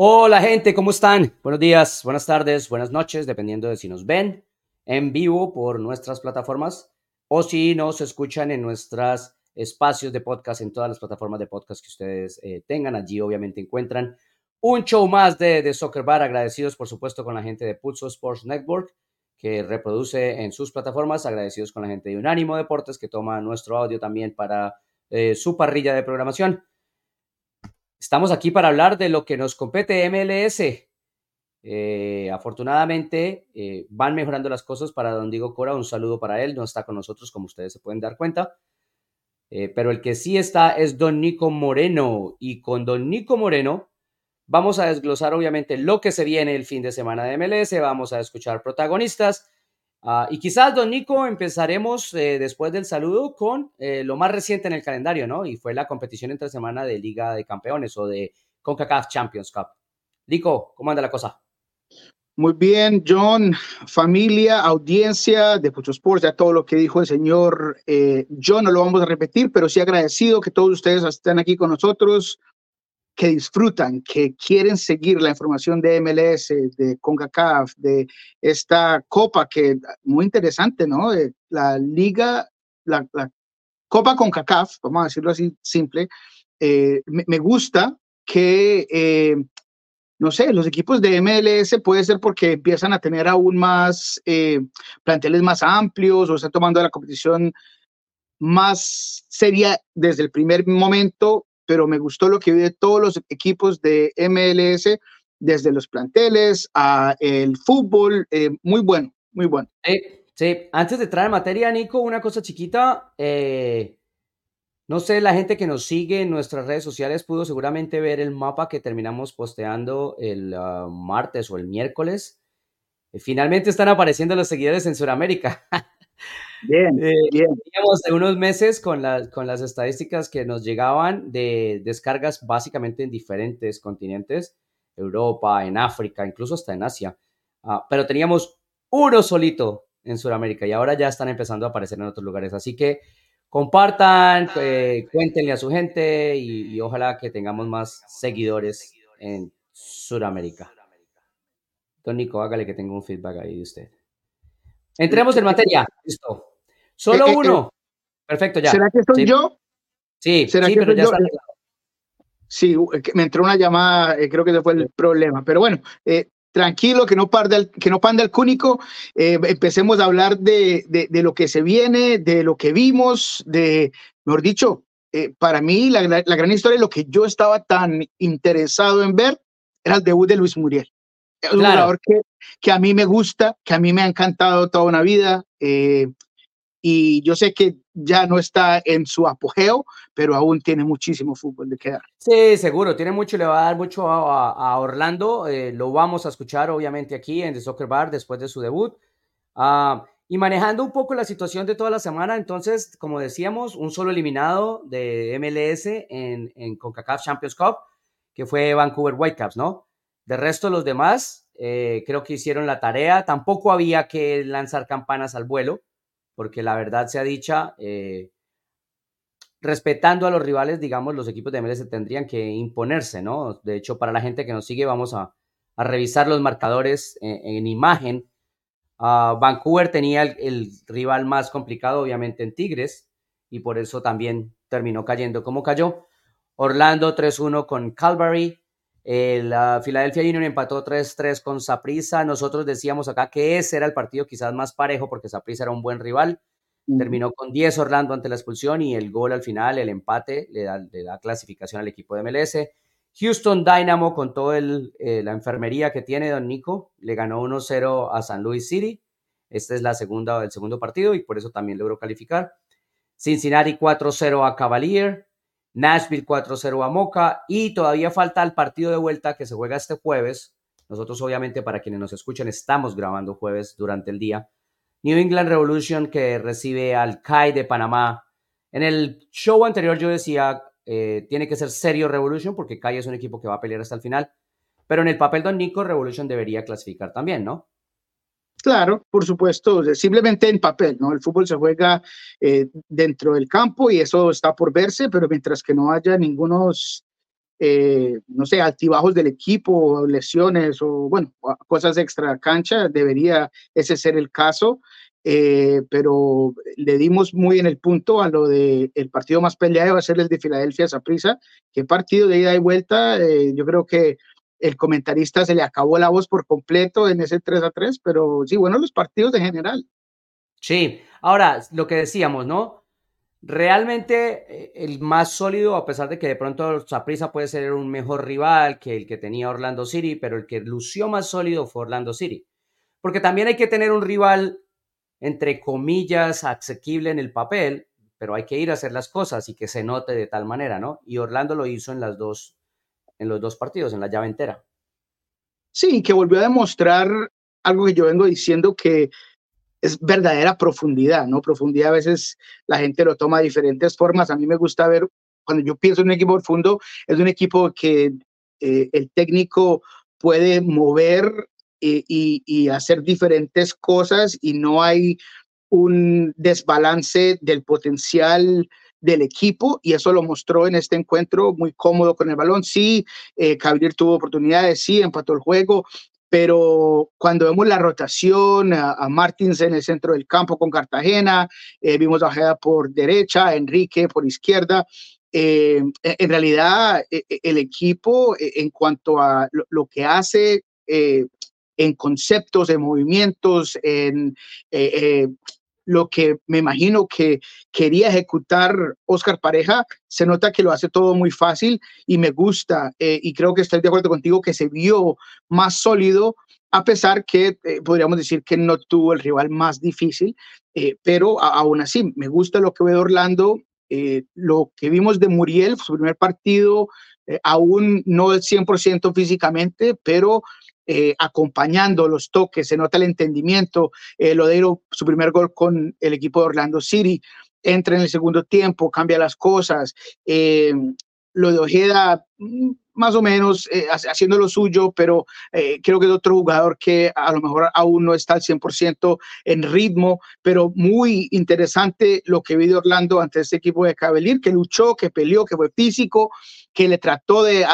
Hola gente, ¿cómo están? Buenos días, buenas tardes, buenas noches, dependiendo de si nos ven en vivo por nuestras plataformas o si nos escuchan en nuestros espacios de podcast, en todas las plataformas de podcast que ustedes eh, tengan. Allí obviamente encuentran un show más de, de, Soccer Bar. Agradecidos por supuesto con la gente de Pulso Sports Network que reproduce en sus plataformas. Agradecidos con la gente de Unánimo Deportes que toma nuestro audio también para eh, su parrilla de programación. Estamos aquí para hablar de lo que nos compete MLS. Eh, afortunadamente eh, van mejorando las cosas para don Diego Cora. Un saludo para él. No está con nosotros, como ustedes se pueden dar cuenta. Eh, pero el que sí está es don Nico Moreno. Y con don Nico Moreno vamos a desglosar obviamente lo que se viene el fin de semana de MLS. Vamos a escuchar protagonistas Uh, y quizás, don Nico, empezaremos eh, después del saludo con eh, lo más reciente en el calendario, ¿no? Y fue la competición entre semana de Liga de Campeones o de CONCACAF Champions Cup. Nico, ¿cómo anda la cosa? Muy bien, John, familia, audiencia de Pucho Sports, ya todo lo que dijo el señor eh, John, no lo vamos a repetir, pero sí agradecido que todos ustedes estén aquí con nosotros que disfrutan, que quieren seguir la información de MLS, de CONCACAF, de esta copa que muy interesante, ¿no? La liga, la, copa CONCACAF, vamos a decirlo así simple, eh, me, gusta que, eh, no sé, los equipos de MLS puede ser porque empiezan a tener aún más eh, planteles más amplios o están tomando la competición más seria desde el primer momento pero me gustó lo que vi de todos los equipos de MLS, desde los planteles a el fútbol, eh, muy bueno, muy bueno. sí, antes de entrar en materia, Nico, una cosa chiquita. Eh, no sé, la gente que nos sigue en nuestras redes sociales pudo seguramente ver el mapa que terminamos posteando el ah, martes o el miércoles. finalmente están apareciendo los seguidores en Sudamérica. Bien, eh, bien. Teníamos unos meses con, con las estadísticas que nos llegaban de descargas básicamente en diferentes continentes, Europa, en África, incluso hasta en Asia. Ah, pero teníamos uno solito en Sudamérica y ahora ya están empezando a aparecer en otros lugares. Así que compartan, eh, cuéntenle a su gente y, y, ojalá que tengamos más seguidores en Sudamérica. Don Nico, hágale que tenga un feedback ahí de usted. Entremos en materia. Listo. Solo eh, eh, uno. Perfecto, ya. ¿Será que soy yo? Sí, ¿Será sí, que pero ya yo? está. Sí, me entró una llamada, eh, creo que ese fue el problema. Pero bueno, tranquilo, que no, parda el, que no panda el cúnico. empecemos a hablar de, de, de, lo que se viene, de lo que vimos, de, mejor dicho, para mí la, la, gran historia, lo que yo estaba tan interesado en ver, era el debut de Luis Muriel. Es un jugador que, que, a mí me gusta, que a mí me ha encantado toda una vida. Eh, y yo sé que ya no está en su apogeo, pero aún tiene muchísimo fútbol de quedar. Sí, seguro, tiene mucho, le va a dar mucho a, a Orlando. Eh, lo vamos a escuchar obviamente aquí en The Soccer Bar después de su debut. Uh, y manejando un poco la situación de toda la semana, entonces, como decíamos, un solo eliminado de MLS en, en CONCACAF Champions Cup, que fue Vancouver Whitecaps, ¿no? De resto, los demás eh, creo que hicieron la tarea. Tampoco había que lanzar campanas al vuelo, porque la verdad sea dicha, eh, respetando a los rivales, digamos, los equipos de MLS tendrían que imponerse, ¿no? De hecho, para la gente que nos sigue, vamos a, revisar los marcadores en, imagen. Uh, Vancouver tenía el, el, rival más complicado, obviamente, en Tigres, y por eso también terminó cayendo como cayó. Orlando 3-1 con Calvary, la Philadelphia Union empató 3-3 con Saprissa. Nosotros decíamos acá que ese era el partido quizás más parejo porque Saprissa era un buen rival. Terminó con 10 Orlando ante la expulsión y el gol al final, el empate, le da, le da clasificación al equipo de MLS. Houston Dynamo, con toda eh, la enfermería que tiene Don Nico, le ganó 1-0 a San Luis City. Este es la segunda, el segundo partido y por eso también logró calificar. Cincinnati 4-0 a Cavalier. Nashville 4-0 a Moca y todavía falta el partido de vuelta que se juega este jueves. Nosotros obviamente para quienes nos escuchan estamos grabando jueves durante el día. New England Revolution que recibe al CAI de Panamá. En el show anterior yo decía, eh, tiene que ser serio Revolution porque CAI es un equipo que va a pelear hasta el final. Pero en el papel Don Nico, Revolution debería clasificar también, ¿no? Claro, por supuesto, simplemente en papel, ¿no? El fútbol se juega eh, dentro del campo y eso está por verse, pero mientras que no haya ningunos eh, no sé, altibajos del equipo, lesiones o, bueno, cosas extra cancha, debería ese ser el caso. Eh, pero le dimos muy en el punto a lo de el partido más peleado va a ser el de Filadelfia Saprissa, que partido de ida y vuelta, eh, yo creo que el comentarista se le acabó la voz por completo en ese 3 a 3, pero sí, bueno, los partidos en general. Sí, ahora lo que decíamos, ¿no? Realmente eh, el más sólido, a pesar de que de pronto Saprissa puede ser un mejor rival que el que tenía Orlando City, pero el que lució más sólido fue Orlando City. Porque también hay que tener un rival, entre comillas, asequible en el papel, pero hay que ir a hacer las cosas y que se note de tal manera, ¿no? Y Orlando lo hizo en las dos, en los dos partidos, en la llave entera. Sí, que volvió a demostrar algo que yo vengo diciendo que es verdadera profundidad, ¿no? Profundidad a veces la gente lo toma de diferentes formas. A mí me gusta ver, cuando yo pienso en un equipo profundo, es un equipo que eh, el técnico puede mover y, y, hacer diferentes cosas y no hay un desbalance del potencial del equipo y eso lo mostró en este encuentro muy cómodo con el balón. Sí, eh, tuvo oportunidades, sí, empató el juego, pero cuando vemos la rotación, a, Martins en el centro del campo con Cartagena, eh, vimos a Ojeda por derecha, Enrique por izquierda, eh, en realidad e, e, el equipo e, en cuanto a lo, que hace eh, en conceptos, de movimientos, en lo que me imagino que quería ejecutar Oscar Pareja, se nota que lo hace todo muy fácil y me gusta eh, y creo que estoy de acuerdo contigo que se vio más sólido a pesar que eh, podríamos decir que no tuvo el rival más difícil, eh, pero aún así me gusta lo que ve Orlando, lo que vimos de Muriel, su primer partido, aún no el 100% físicamente, pero eh, acompañando los toques, se nota el entendimiento. Eh, Lodeiro, su primer gol con el equipo de Orlando City, entra en el segundo tiempo, cambia las cosas. Eh, lo de Ojeda, mm, más o menos eh, haciendo lo suyo, pero eh, creo que es otro jugador que a lo mejor aún no está al 100% en ritmo, pero muy interesante lo que vi de Orlando ante este equipo de Cabelir, que luchó, que peleó, que fue físico, que le trató de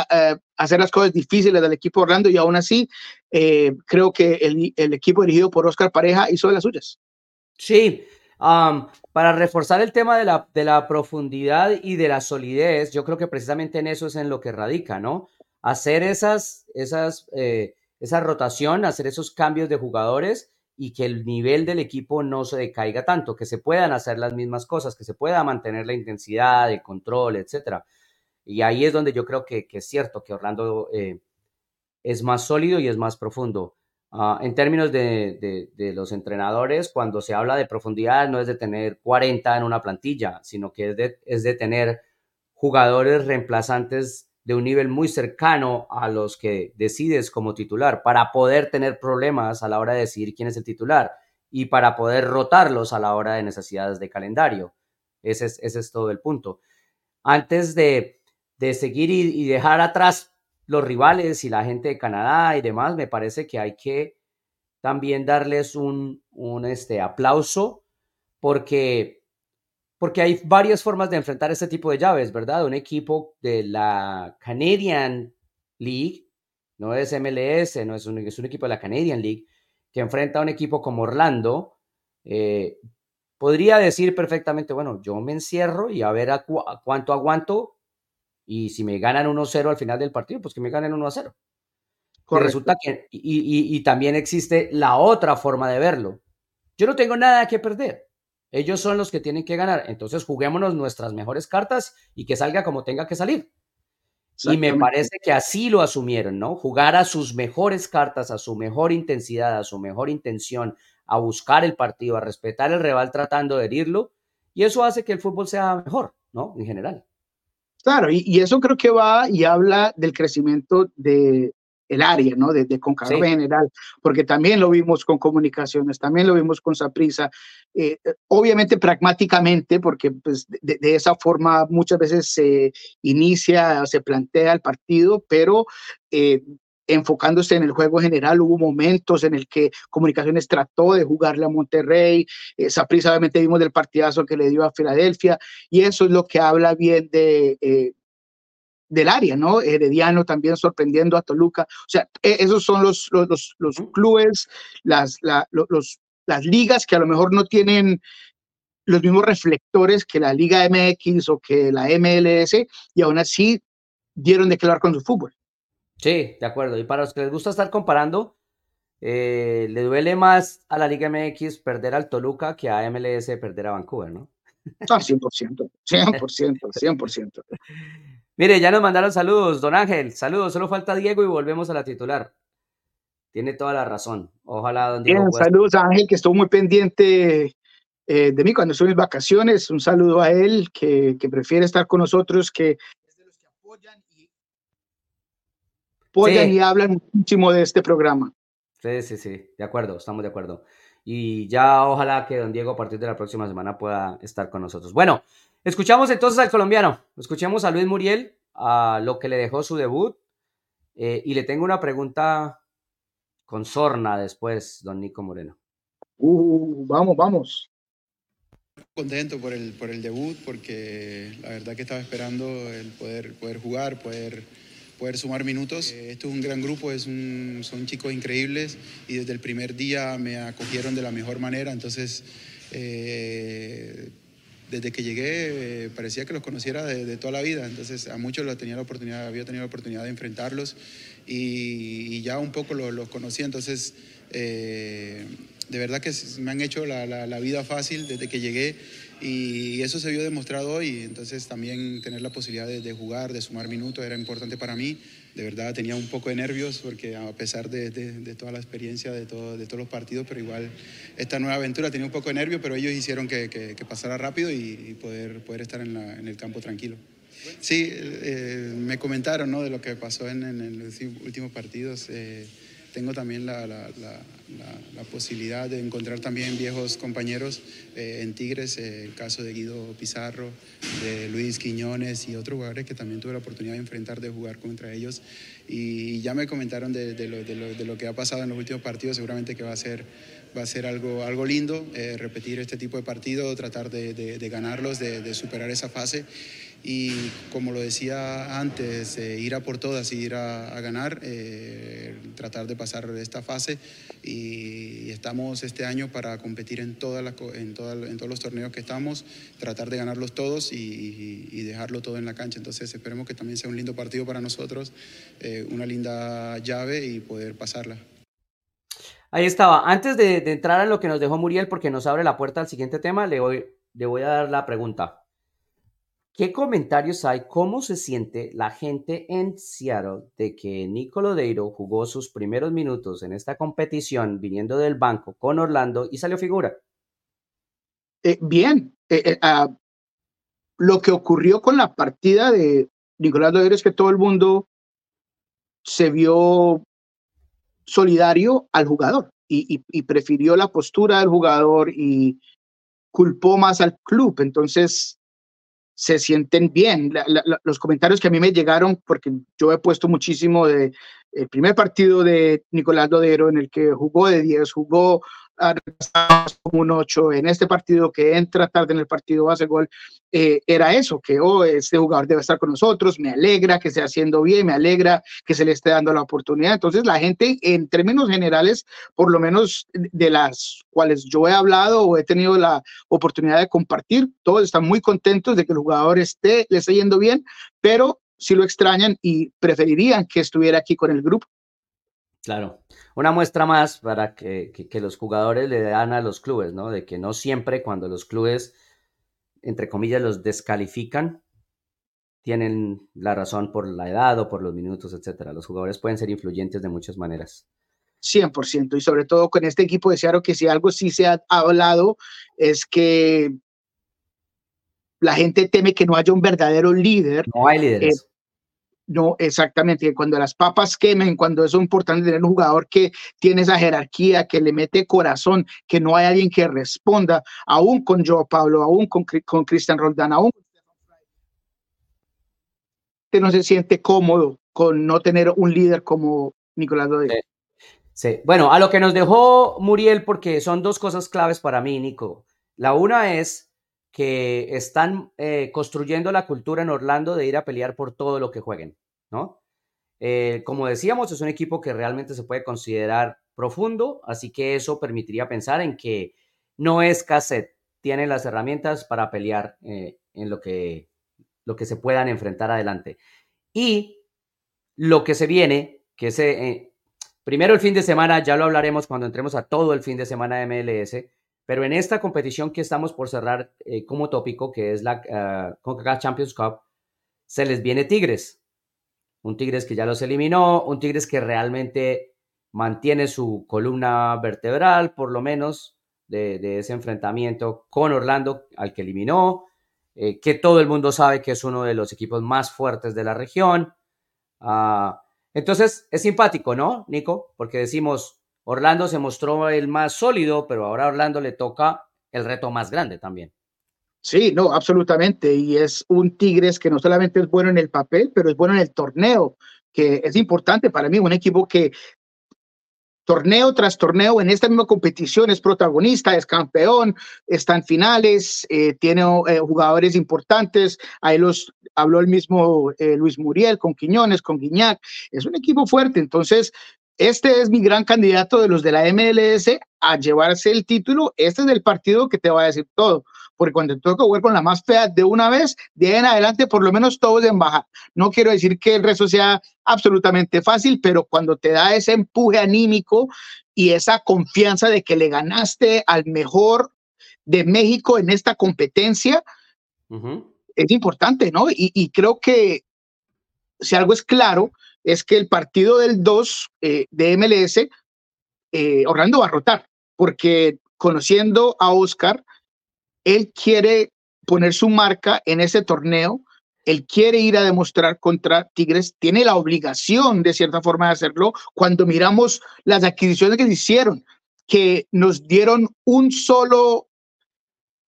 hacer las cosas difíciles del equipo Orlando y aún así eh, creo que el, equipo dirigido por Oscar Pareja hizo de las suyas. Sí, para reforzar el tema de la, de la profundidad y de la solidez, yo creo que precisamente en eso es en lo que radica, ¿no? Hacer esas, esas, eh, esa rotación, hacer esos cambios de jugadores y que el nivel del equipo no se decaiga tanto, que se puedan hacer las mismas cosas, que se pueda mantener la intensidad, el control, etcétera. Y ahí es donde yo creo que, que es cierto que Orlando eh, es más sólido y es más profundo. Ah, en términos de, los entrenadores, cuando se habla de profundidad, no es de tener 40 en una plantilla, sino que es de, es de tener jugadores reemplazantes de un nivel muy cercano a los que decides como titular, para poder tener problemas a la hora de decidir quién es el titular y para poder rotarlos a la hora de necesidades de calendario. Ese es, ese es todo el punto. Antes de, seguir y dejar atrás los rivales y la gente de Canadá y demás, me parece que hay que también darles un, un este, aplauso porque, porque hay varias formas de enfrentar este tipo de llaves, ¿verdad? Un equipo de la Canadian League, no es MLS, no es un, es un equipo de la Canadian League, que enfrenta a un equipo como Orlando, eh, podría decir perfectamente, bueno, yo me encierro y a ver a cuánto aguanto y si me ganan 1-0 al final del partido, pues que me ganen 1-0. Resulta que, y, y, también existe la otra forma de verlo. Yo no tengo nada que perder. Ellos son los que tienen que ganar. Entonces juguémonos nuestras mejores cartas y que salga como tenga que salir. Y me parece que así lo asumieron, ¿no? Jugar a sus mejores cartas, a su mejor intensidad, a su mejor intención, a buscar el partido, a respetar el rival tratando de herirlo. Y eso hace que el fútbol sea mejor, ¿no? En general. Claro, y, eso creo que va y habla del crecimiento de el área, ¿no? De, de en general, porque también lo vimos con comunicaciones, también lo vimos con Saprisa, eh, obviamente pragmáticamente, porque pues, de, esa forma muchas veces se inicia, se plantea el partido, pero eh, enfocándose en el juego general, hubo momentos en el que Comunicaciones trató de jugarle a Monterrey, esa prisa obviamente vimos del partidazo que le dio a Filadelfia, y eso es lo que habla bien de, eh, del área, ¿no? Herediano también sorprendiendo a Toluca. O sea, e, esos son los, los, los, clubes, las, los, las ligas que a lo mejor no tienen los mismos reflectores que la Liga MX o que la MLS y aún así dieron de quedar con su fútbol. Sí, de acuerdo. Y para los que les gusta estar comparando, eh, le duele más a la Liga MX perder al Toluca que a MLS perder a Vancouver, ¿no? Ah, 100%, 100%, 100%. Mire, ya nos mandaron saludos, don Ángel. Saludos, solo falta Diego y volvemos a la titular. Tiene toda la razón. Ojalá, don Diego. Bien, saludos a Ángel, que estuvo muy pendiente eh, de mí cuando estuve en vacaciones. Un saludo a él, que, que prefiere estar con nosotros, que es de los que apoyan y, apoyan y hablan muchísimo de este programa. Sí, sí, sí, de acuerdo, estamos de acuerdo. Y ya ojalá que don Diego a partir de la próxima semana pueda estar con nosotros. Bueno, escuchamos entonces al colombiano, escuchemos a Luis Muriel, a lo que le dejó su debut. Eh, y le tengo una pregunta con sorna después, don Nico Moreno. Uh, vamos, vamos. Contento por el, por el debut, porque la verdad que estaba esperando el poder, poder jugar, poder poder sumar minutos. Eh, esto es un gran grupo, es son chicos increíbles y desde el primer día me acogieron de la mejor manera, entonces eh, desde que llegué eh, parecía que los conociera de, toda la vida, entonces a muchos los tenía la oportunidad, había tenido la oportunidad de enfrentarlos y, ya un poco los, los conocía, entonces de verdad que me han hecho la, la vida fácil desde que llegué y eso se vio demostrado hoy, entonces también tener la posibilidad de, jugar, de sumar minutos era importante para mí. De verdad tenía un poco de nervios porque a pesar de, de, toda la experiencia de, todo, de todos los partidos, pero igual esta nueva aventura tenía un poco de nervios, pero ellos hicieron que, que, pasara rápido y, poder, poder estar en, la, en, el campo tranquilo. Sí, eh, me comentaron ¿no? de lo que pasó en, en los últimos partidos. Eh, tengo también la, la, posibilidad de encontrar también viejos compañeros eh, en Tigres, eh, el caso de Guido Pizarro, de Luis Quiñones y otros jugadores que también tuve la oportunidad de enfrentar, de jugar contra ellos. Y ya me comentaron de, de, lo, de lo, que ha pasado en los últimos partidos, seguramente que va a ser, va a ser algo, algo lindo eh, repetir este tipo de partido, tratar de, ganarlos, de superar esa fase y como lo decía antes, eh, ir a por todas y ir a, ganar, eh, tratar de pasar esta fase y, estamos este año para competir en, todas en, en todos los torneos que estamos, tratar de ganarlos todos y, dejarlo todo en la cancha. Entonces esperemos que también sea un lindo partido para nosotros, eh, una linda llave y poder pasarla. Ahí estaba. Antes de, entrar a lo que nos dejó Muriel, porque nos abre la puerta al siguiente tema, le voy, le voy a dar la pregunta. ¿Qué comentarios hay? ¿Cómo se siente la gente en Seattle de que Nico Lodeiro jugó sus primeros minutos en esta competición viniendo del banco con Orlando y salió figura? Eh, bien, eh, eh, ah, lo que ocurrió con la partida de Nicolás es que todo el mundo se vio solidario al jugador y prefirió la postura del jugador y culpó más al club. Entonces, se sienten bien. los comentarios que a mí me llegaron, porque yo he puesto muchísimo de el primer partido de Nicolás Lodero en el que jugó de 10, jugó como un 8 en este partido que entra tarde en el partido hace gol eh, era eso que oh este jugador debe estar con nosotros me alegra que esté haciendo bien me alegra que se le esté dando la oportunidad entonces la gente en términos generales por lo menos de las cuales yo he hablado o he tenido la oportunidad de compartir todos están muy contentos de que el jugador esté le esté yendo bien pero si lo extrañan y preferirían que estuviera aquí con el grupo Claro, una muestra más para que, los jugadores le dan a los clubes, ¿no? De que no siempre cuando los clubes, entre comillas, los descalifican, tienen la razón por la edad o por los minutos, etcétera. Los jugadores pueden ser influyentes de muchas maneras. 100%, y sobre todo con este equipo de Seattle, que si algo sí se ha hablado es que la gente teme que no haya un verdadero líder. No hay líderes. Eh, no, exactamente. Cuando las papas quemen, cuando es importante tener un jugador que tiene esa jerarquía, que le mete corazón, que no hay alguien que responda, aún con Joe Pablo, aún con, con Cristian Roldán, aún no se siente cómodo con no tener un líder como Nicolás Rodríguez. Sí. bueno, a lo que nos dejó Muriel, porque son dos cosas claves para mí, Nico. La una es que están eh, construyendo la cultura en Orlando de ir a pelear por todo lo que jueguen, ¿no? Eh, como decíamos, es un equipo que realmente se puede considerar profundo, así que eso permitiría pensar en que no es cassette, tiene las herramientas para pelear eh, en lo que, lo que se puedan enfrentar adelante. Y lo que se viene, que se, primero el fin de semana, ya lo hablaremos cuando entremos a todo el fin de semana de MLS, pero en esta competición que estamos por cerrar eh, como tópico, que es la uh, CONCACAF Champions Cup, se les viene Tigres. Un Tigres que ya los eliminó, un Tigres que realmente mantiene su columna vertebral, por lo menos, de, ese enfrentamiento con Orlando, al que eliminó, eh, que todo el mundo sabe que es uno de los equipos más fuertes de la región. Uh, entonces, es simpático, ¿no, Nico? Porque decimos, Orlando se mostró el más sólido, pero ahora Orlando le toca el reto más grande también. Sí, no, absolutamente. Y es un Tigres que no solamente es bueno en el papel, pero es bueno en el torneo, que es importante para mí, un equipo que torneo tras torneo en esta misma competición es protagonista, es campeón, está en finales, eh, tiene eh, jugadores importantes, ahí los habló el mismo eh, Luis Muriel con Quiñones, con Guiñac, es un equipo fuerte, entonces este es mi gran candidato de los de la MLS a llevarse el título. Este es el partido que te va a decir todo. Porque cuando tengo que jugar con la más fea de una vez, de ahí en adelante, por lo menos todos en baja. No quiero decir que el resto sea absolutamente fácil, pero cuando te da ese empuje anímico y esa confianza de que le ganaste al mejor de México en esta competencia, es importante, ¿no? Y, y creo que si algo es claro, es que el partido del 2 eh, de MLS, eh, Orlando va a rotar, porque conociendo a Oscar, él quiere poner su marca en ese torneo, él quiere ir a demostrar contra Tigres, tiene la obligación de cierta forma de hacerlo cuando miramos las adquisiciones que se hicieron, que nos dieron un solo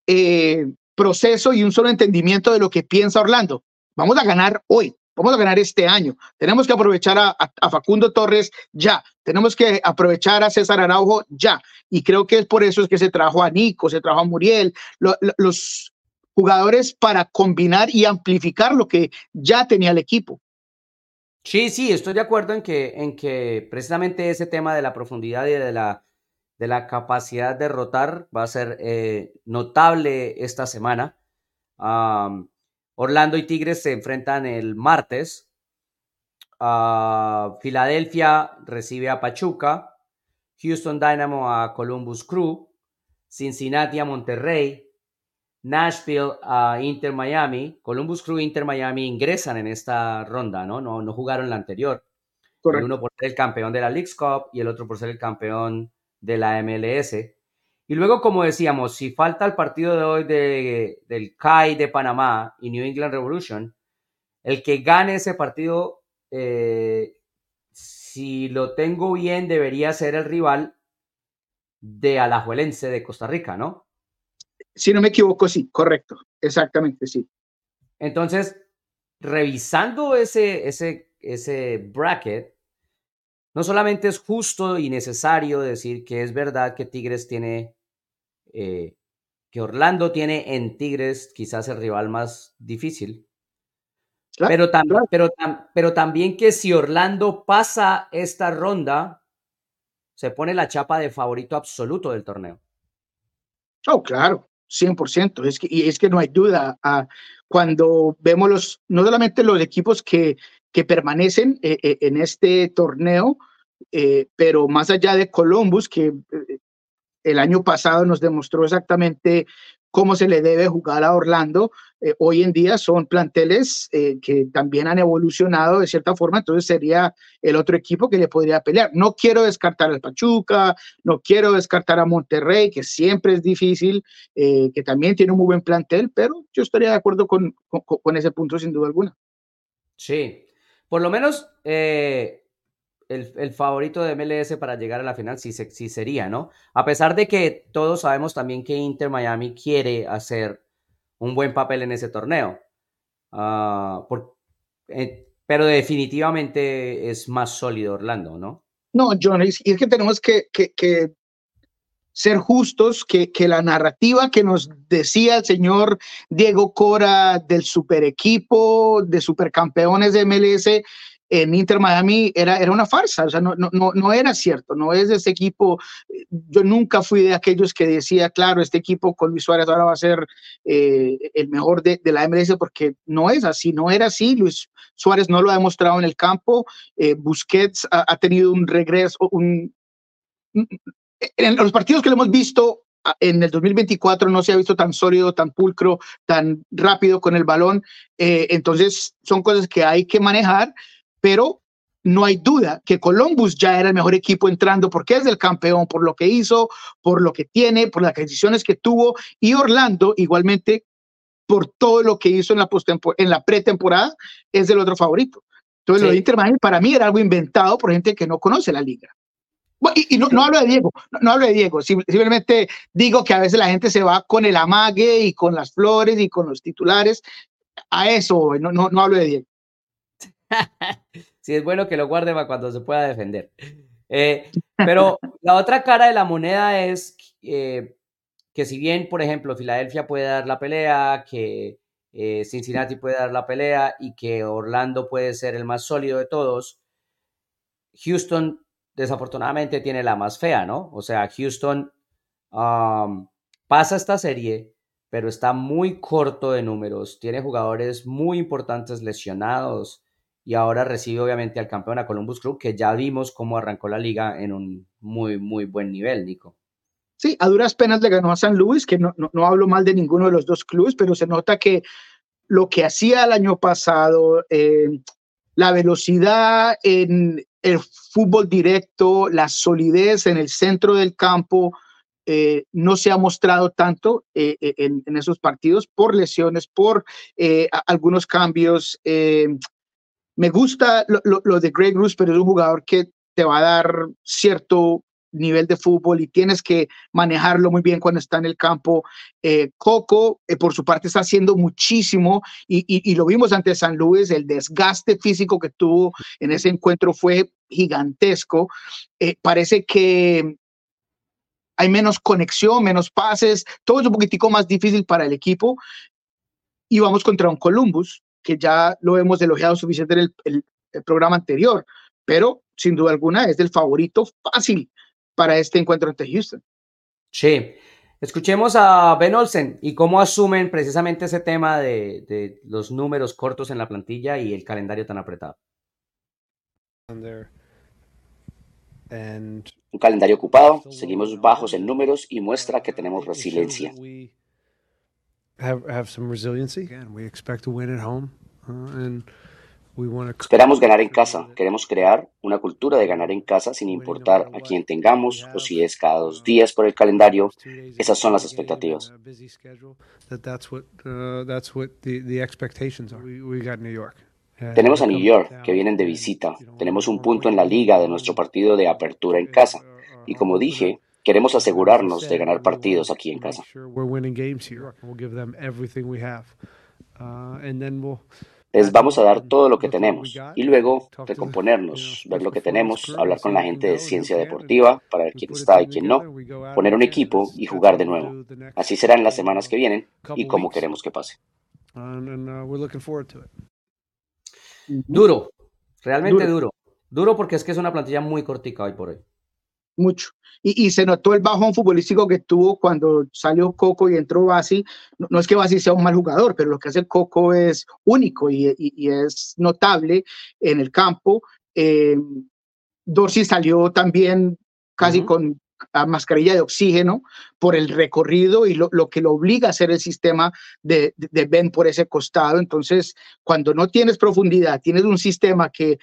eh, proceso y un solo entendimiento de lo que piensa Orlando. Vamos a ganar hoy, Vamos a ganar este año. Tenemos que aprovechar a, Facundo Torres ya. Tenemos que aprovechar a César Araujo ya. Y creo que es por eso es que se trajo a Nico, se trajo a Muriel, los jugadores para combinar y amplificar lo que ya tenía el equipo. Sí, sí, estoy de acuerdo en que, en que precisamente ese tema de la profundidad y de la, de la capacidad de rotar va a ser eh, notable esta semana. Orlando y Tigres se enfrentan el martes. Filadelfia recibe a Pachuca. Houston Dynamo a Columbus Crew. Cincinnati a Monterrey. Nashville a Inter Miami. Columbus Crew e Inter Miami ingresan en esta ronda, ¿no? No, no jugaron la anterior. uno por ser el campeón de la League's Cup y el otro por ser el campeón de la MLS. Y luego, como decíamos, si falta el partido de hoy de, del CAI de Panamá y New England Revolution, el que gane ese partido, eh, si lo tengo bien, debería ser el rival de Alajuelense de Costa Rica, ¿no? Si no me equivoco, sí, correcto, exactamente, sí. Entonces, revisando ese, ese, ese bracket, no solamente es justo y necesario decir que es verdad que Tigres tiene eh, que Orlando tiene en Tigres quizás el rival más difícil. pero, pero, pero también que si Orlando pasa esta ronda, se pone la chapa de favorito absoluto del torneo. Oh, claro, 100%. Es que, y es que no hay duda. Ah, cuando vemos los, no solamente los equipos que, que permanecen eh, eh, en este torneo, pero más allá de Columbus, que el año pasado nos demostró exactamente cómo se le debe jugar a Orlando. Eh, hoy en día son planteles eh, que también han evolucionado de cierta forma, entonces sería el otro equipo que le podría pelear. No quiero descartar al Pachuca, no quiero descartar a Monterrey, que siempre es difícil, eh, que también tiene un muy buen plantel, pero yo estaría de acuerdo con, con ese punto sin duda alguna. Sí, por lo menos el, favorito de MLS para llegar a la final sí, sí, sería, ¿no? A pesar de que todos sabemos también que Inter Miami quiere hacer un buen papel en ese torneo. Eh, pero definitivamente es más sólido Orlando, ¿no? No, John, y es que tenemos que, que, ser justos, que, que la narrativa que nos decía el señor Diego Cora del super equipo, de supercampeones de MLS, en Inter Miami era, era una farsa, o sea, no, no, no era cierto, no es ese equipo, yo nunca fui de aquellos que decía, claro, este equipo con Luis Suárez ahora va a ser eh, el mejor de, de, la MLS, porque no es así, no era así, Luis Suárez no lo ha demostrado en el campo, eh, Busquets ha, ha, tenido un regreso, un, en los partidos que lo hemos visto en el 2024 no se ha visto tan sólido, tan pulcro, tan rápido con el balón. Eh, entonces son cosas que hay que manejar pero no hay duda que Columbus ya era el mejor equipo entrando porque es el campeón, por lo que hizo, por lo que tiene, por las decisiones que tuvo, y Orlando igualmente por todo lo que hizo en la, en la pretemporada, es el otro favorito. Entonces, sí. lo de Inter Miami para mí era algo inventado por gente que no conoce la liga. Y, y no, no, hablo de Diego, no, no, hablo de Diego, simplemente digo que a veces la gente se va con el amague y con las flores y con los titulares. A eso, no, no, no hablo de Diego. Sí, es bueno que lo guarde para cuando se pueda defender. Eh, pero la otra cara de la moneda es eh, que si bien, por ejemplo, Filadelfia puede dar la pelea, que eh, Cincinnati puede dar la pelea y que Orlando puede ser el más sólido de todos, Houston desafortunadamente tiene la más fea, ¿no? O sea, Houston um, pasa esta serie, pero está muy corto de números, tiene jugadores muy importantes lesionados y ahora recibe obviamente al campeón a Columbus Club, que ya vimos cómo arrancó la liga en un muy, muy buen nivel, Nico. Sí, a duras penas le ganó a San Luis, que no, no, no hablo mal de ninguno de los dos clubes, pero se nota que lo que hacía el año pasado, eh, la velocidad en el fútbol directo, la solidez en el centro del campo, eh, no se ha mostrado tanto eh, en, esos partidos por lesiones, por algunos cambios. Me gusta lo, de Greg Bruce, pero es un jugador que te va a dar cierto nivel de fútbol y tienes que manejarlo muy bien cuando está en el campo. Eh, Coco, eh, por su parte, está haciendo muchísimo y, lo vimos ante San Luis, el desgaste físico que tuvo en ese encuentro fue gigantesco. Eh, parece que hay menos conexión, menos pases, todo es un poquitico más difícil para el equipo. Y vamos contra un Columbus, que ya lo hemos elogiado suficiente en el, el, el programa anterior, pero sin duda alguna es el favorito fácil para este encuentro ante Houston. Sí, escuchemos a Ben Olsen y cómo asumen precisamente ese tema de, de los números cortos en la plantilla y el calendario tan apretado. Un calendario ocupado, seguimos bajos en números y muestra que tenemos resiliencia. Have, have some resiliency. Again, we expect to win at home, uh, and Esperamos ganar en casa. Queremos crear una cultura de ganar en casa sin importar a quién tengamos o si es cada dos días por el calendario. Esas son las expectativas. Tenemos a New York, que vienen de visita. Tenemos un punto en la liga de nuestro partido de apertura en casa. Y como dije, queremos asegurarnos de ganar partidos aquí en casa. les vamos a dar todo lo que tenemos y luego recomponernos, ver lo que tenemos, hablar con la gente de ciencia deportiva para ver quién está y quién no, poner un equipo y jugar de nuevo. Así será en las semanas que vienen y como queremos que pase. Duro, realmente duro. duro. Duro porque es que es una plantilla muy cortica hoy por hoy mucho. Y, y, se notó el bajón futbolístico que tuvo cuando salió Coco y entró Basi. No, no, es que Basi sea un mal jugador, pero lo que hace Coco es único y, y, y es notable en el campo. Eh, Dorsey salió también casi uh -huh. con a mascarilla de oxígeno por el recorrido y lo, lo, que lo obliga a hacer el sistema de, de, de Ben por ese costado. Entonces, cuando no tienes profundidad, tienes un sistema que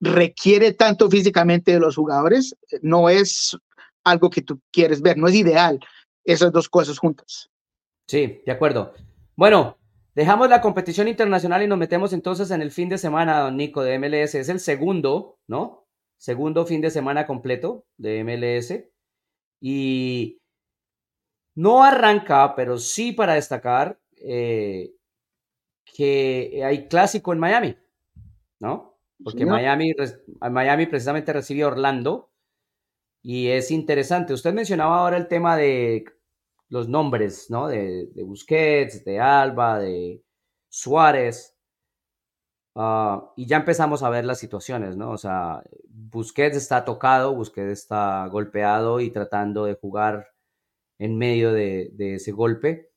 requiere tanto físicamente de los jugadores, no es algo que tú quieres ver, no es ideal esas dos cosas juntas. Sí, de acuerdo. Bueno, dejamos la competición internacional y nos metemos entonces en el fin de semana, don Nico, de MLS. Es el segundo, ¿no? Segundo fin de semana completo de MLS. Y no arranca, pero sí para destacar eh, que hay clásico en Miami, ¿no? Porque Miami, Miami precisamente recibe a Orlando Y es interesante. Usted mencionaba ahora el tema de los nombres, ¿no? De, Busquets, de Alba, de Suárez. Ah, y ya empezamos a ver las situaciones, ¿no? O sea, Busquets está tocado, Busquets está golpeado y tratando de jugar en medio de, ese golpe.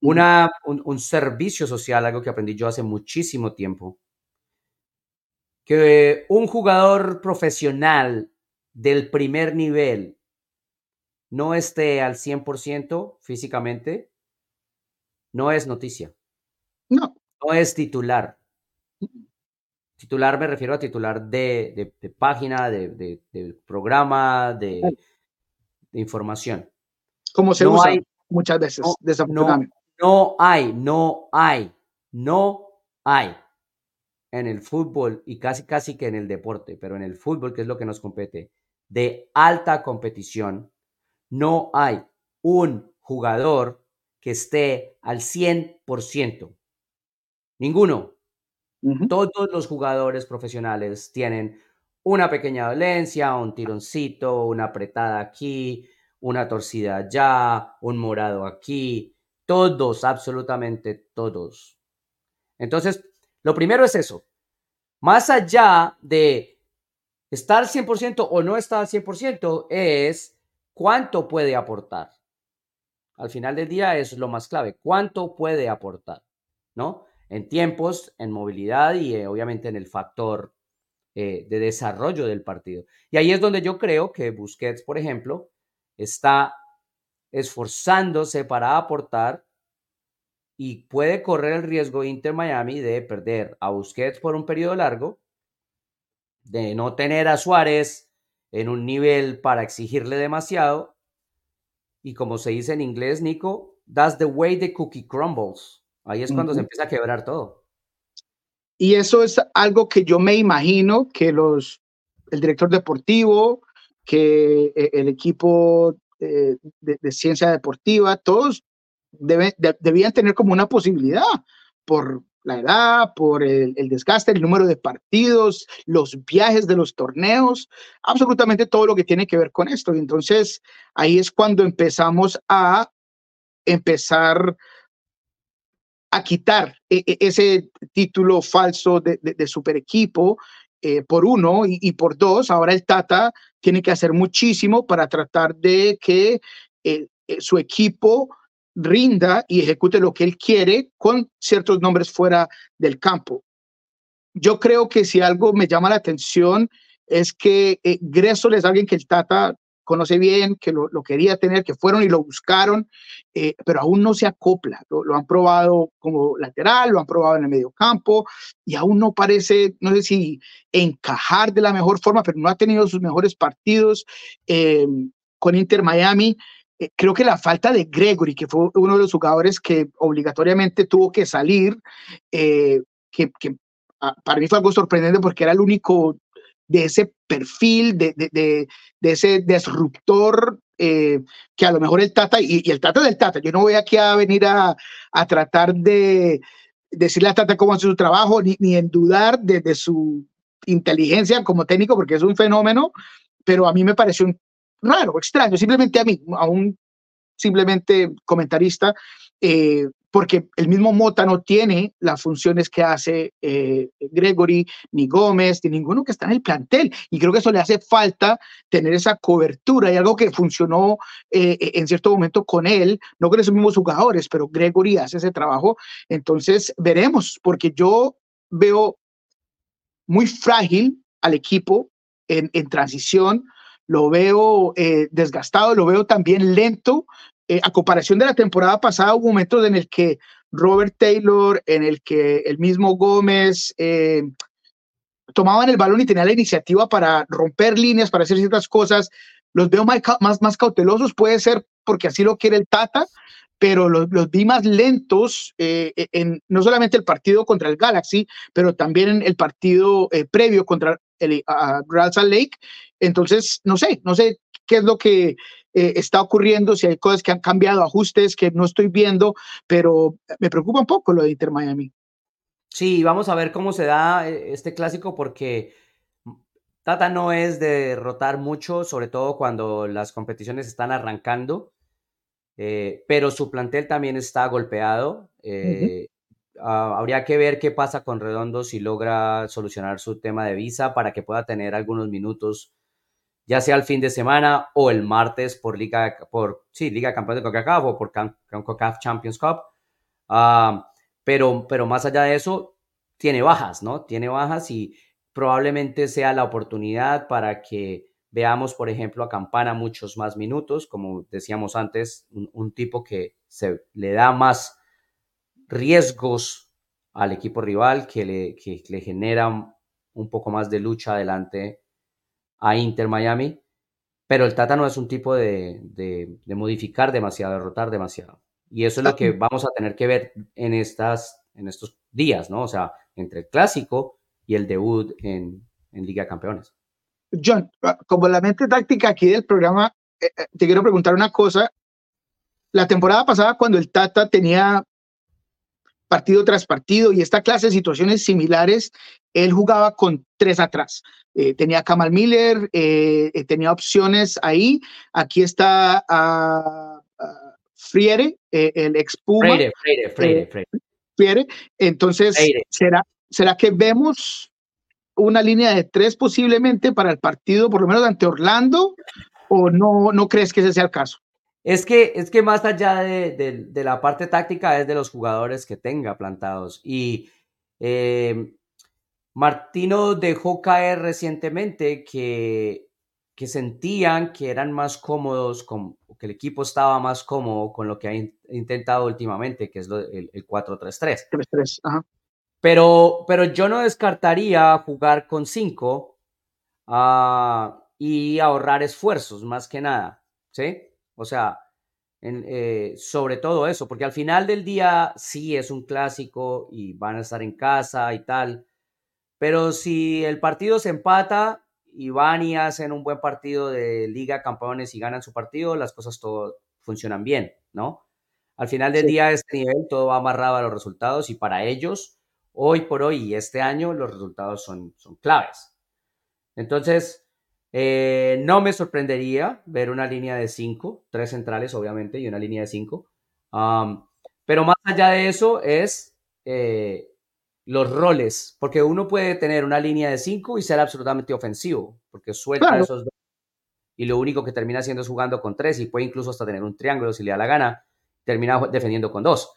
Una, un, servicio social, algo que aprendí yo hace muchísimo tiempo, que un jugador profesional del primer nivel no esté al 100% físicamente, no es noticia. No. No es titular. Titular me refiero a titular de, página, de, programa, de, información. Como se usa muchas veces, no, No, hay, no hay, no hay en el fútbol y casi casi que en el deporte, pero en el fútbol, que es lo que nos compete, de alta competición, no hay un jugador que esté al 100%. Ninguno. Todos los jugadores profesionales tienen una pequeña dolencia, un tironcito, una apretada aquí, una torcida allá, un morado aquí. Todos, absolutamente todos. Entonces, lo primero es eso. Más allá de Estar 100% o no estar 100% es cuánto puede aportar. Al final del día es lo más clave, cuánto puede aportar, ¿no? En tiempos, en movilidad y eh, obviamente en el factor eh, de desarrollo del partido. Y ahí es donde yo creo que Busquets, por ejemplo, está esforzándose para aportar y puede correr el riesgo Inter Miami de perder a Busquets por un periodo largo de no tener a Suárez en un nivel para exigirle demasiado. Y como se dice en inglés, Nico, that's the way the cookie crumbles. Ahí es cuando se empieza a quebrar todo. Y eso es algo que yo me imagino que los, el director deportivo, que eh, el equipo eh, de, ciencia deportiva, todos debían tener como una posibilidad por, la edad, por el, desgaste, el número de partidos, los viajes de los torneos, absolutamente todo lo que tiene que ver con esto. Y entonces ahí es cuando empezamos a empezar a quitar e, e, ese título falso de, super equipo eh, por uno y, por dos. Ahora el Tata tiene que hacer muchísimo para tratar de que eh, eh, su equipo rinda y ejecute lo que él quiere con ciertos nombres fuera del campo. Yo creo que si algo me llama la atención es que eh, Gressol es alguien que el Tata conoce bien, que lo, quería tener, que fueron y lo buscaron, eh, pero aún no se acopla. Lo, han probado como lateral, lo han probado en el medio campo y aún no parece, no sé si encajar de la mejor forma, pero no ha tenido sus mejores partidos eh, con Inter Miami. Eh, creo que la falta de Gregory, que fue uno de los jugadores que obligatoriamente tuvo que salir, eh, que, ah, para mí fue algo sorprendente porque era el único de ese perfil, de, de, de, ese disruptor eh, que a lo mejor el Tata, y, el Tata del Tata, yo no voy aquí a venir a, a tratar de decirle a Tata cómo hace su trabajo, ni, ni en dudar de, su inteligencia como técnico, porque es un fenómeno, pero a mí me pareció un raro, extraño, simplemente a mí, a un simplemente comentarista, eh, porque el mismo Mota no tiene las funciones que hace eh, Gregory, ni Gómez, ni ninguno que está en el plantel. Y creo que eso le hace falta tener esa cobertura y algo que funcionó eh, en cierto momento con él, no con esos mismos jugadores, pero Gregory hace ese trabajo. Entonces veremos, porque yo veo muy frágil al equipo en, en transición lo veo eh, desgastado, lo veo también lento. Eh, a comparación de la temporada pasada, hubo momentos en el que Robert Taylor, en el que el mismo Gómez eh, tomaban el balón y tenían la iniciativa para romper líneas, para hacer ciertas cosas. Los veo más, más, cautelosos, puede ser porque así lo quiere el Tata, pero los, los vi más lentos en no solamente el partido contra el Galaxy, pero también en el partido previo contra el Lake entonces, no sé, no sé qué es lo que eh, está ocurriendo, si hay cosas que han cambiado, ajustes que no estoy viendo, pero me preocupa un poco lo de Inter Miami. Sí, vamos a ver cómo se da eh, este clásico porque Tata no es de rotar mucho, sobre todo cuando las competiciones están arrancando, eh, pero su plantel también está golpeado. Eh, ah, habría que ver qué pasa con Redondo si logra solucionar su tema de visa para que pueda tener algunos minutos, ya sea el fin de semana o el martes por Liga, por, sí, Liga Campeón de CONCACAF o por CONCACAF Champions Cup. Ah, pero, pero más allá de eso, tiene bajas, ¿no? Tiene bajas y probablemente sea la oportunidad para que veamos, por ejemplo, a Campana muchos más minutos, como decíamos antes, un, tipo que se le da más riesgos al equipo rival, que le, que le genera un poco más de lucha adelante a Inter Miami. Pero el Tata no es un tipo de, de, de modificar demasiado, de rotar demasiado. Y eso es lo que vamos a tener que ver en, estas, en estos días, ¿no? O sea, entre el clásico y el debut en, en Liga de Campeones. John, como la mente táctica aquí del programa, eh, eh, te quiero preguntar una cosa. La temporada pasada, cuando el Tata tenía partido tras partido y esta clase de situaciones similares, él jugaba con tres atrás. Eh, tenía Kamal Miller, tenía opciones ahí. Aquí está a ah, Friere, eh, el ex Puma. Freire, Freire, Entonces, ¿será, ¿será que vemos una línea de tres posiblemente para el partido, por lo menos ante Orlando, o no, no crees que ese sea el caso? Es que, es que más allá de, de, la parte táctica es de los jugadores que tenga plantados. Y eh, Martino dejó caer recientemente que que sentían que eran más cómodos, con, que el equipo estaba más cómodo con lo que ha intentado últimamente, que es el, 4-3-3. Pero, pero yo no descartaría jugar con 5 ah, y ahorrar esfuerzos, más que nada, ¿sí? O sea, eh, sobre todo eso, porque al final del día sí es un clásico y van a estar en casa y tal, pero si el partido se empata, y van y hacen un buen partido de Liga Campeones y ganan su partido, las cosas todo funcionan bien, ¿no? Al final del día, este nivel todo va amarrado a los resultados y para ellos, hoy por hoy y este año, los resultados son, son claves. Entonces, eh, no me sorprendería ver una línea de cinco, tres centrales obviamente y una línea de cinco. pero más allá de eso es eh, los roles, porque uno puede tener una línea de cinco y ser absolutamente ofensivo, porque suelta esos dos y lo único que termina haciendo es jugando con tres y puede incluso hasta tener un triángulo si le da la gana, termina defendiendo con dos,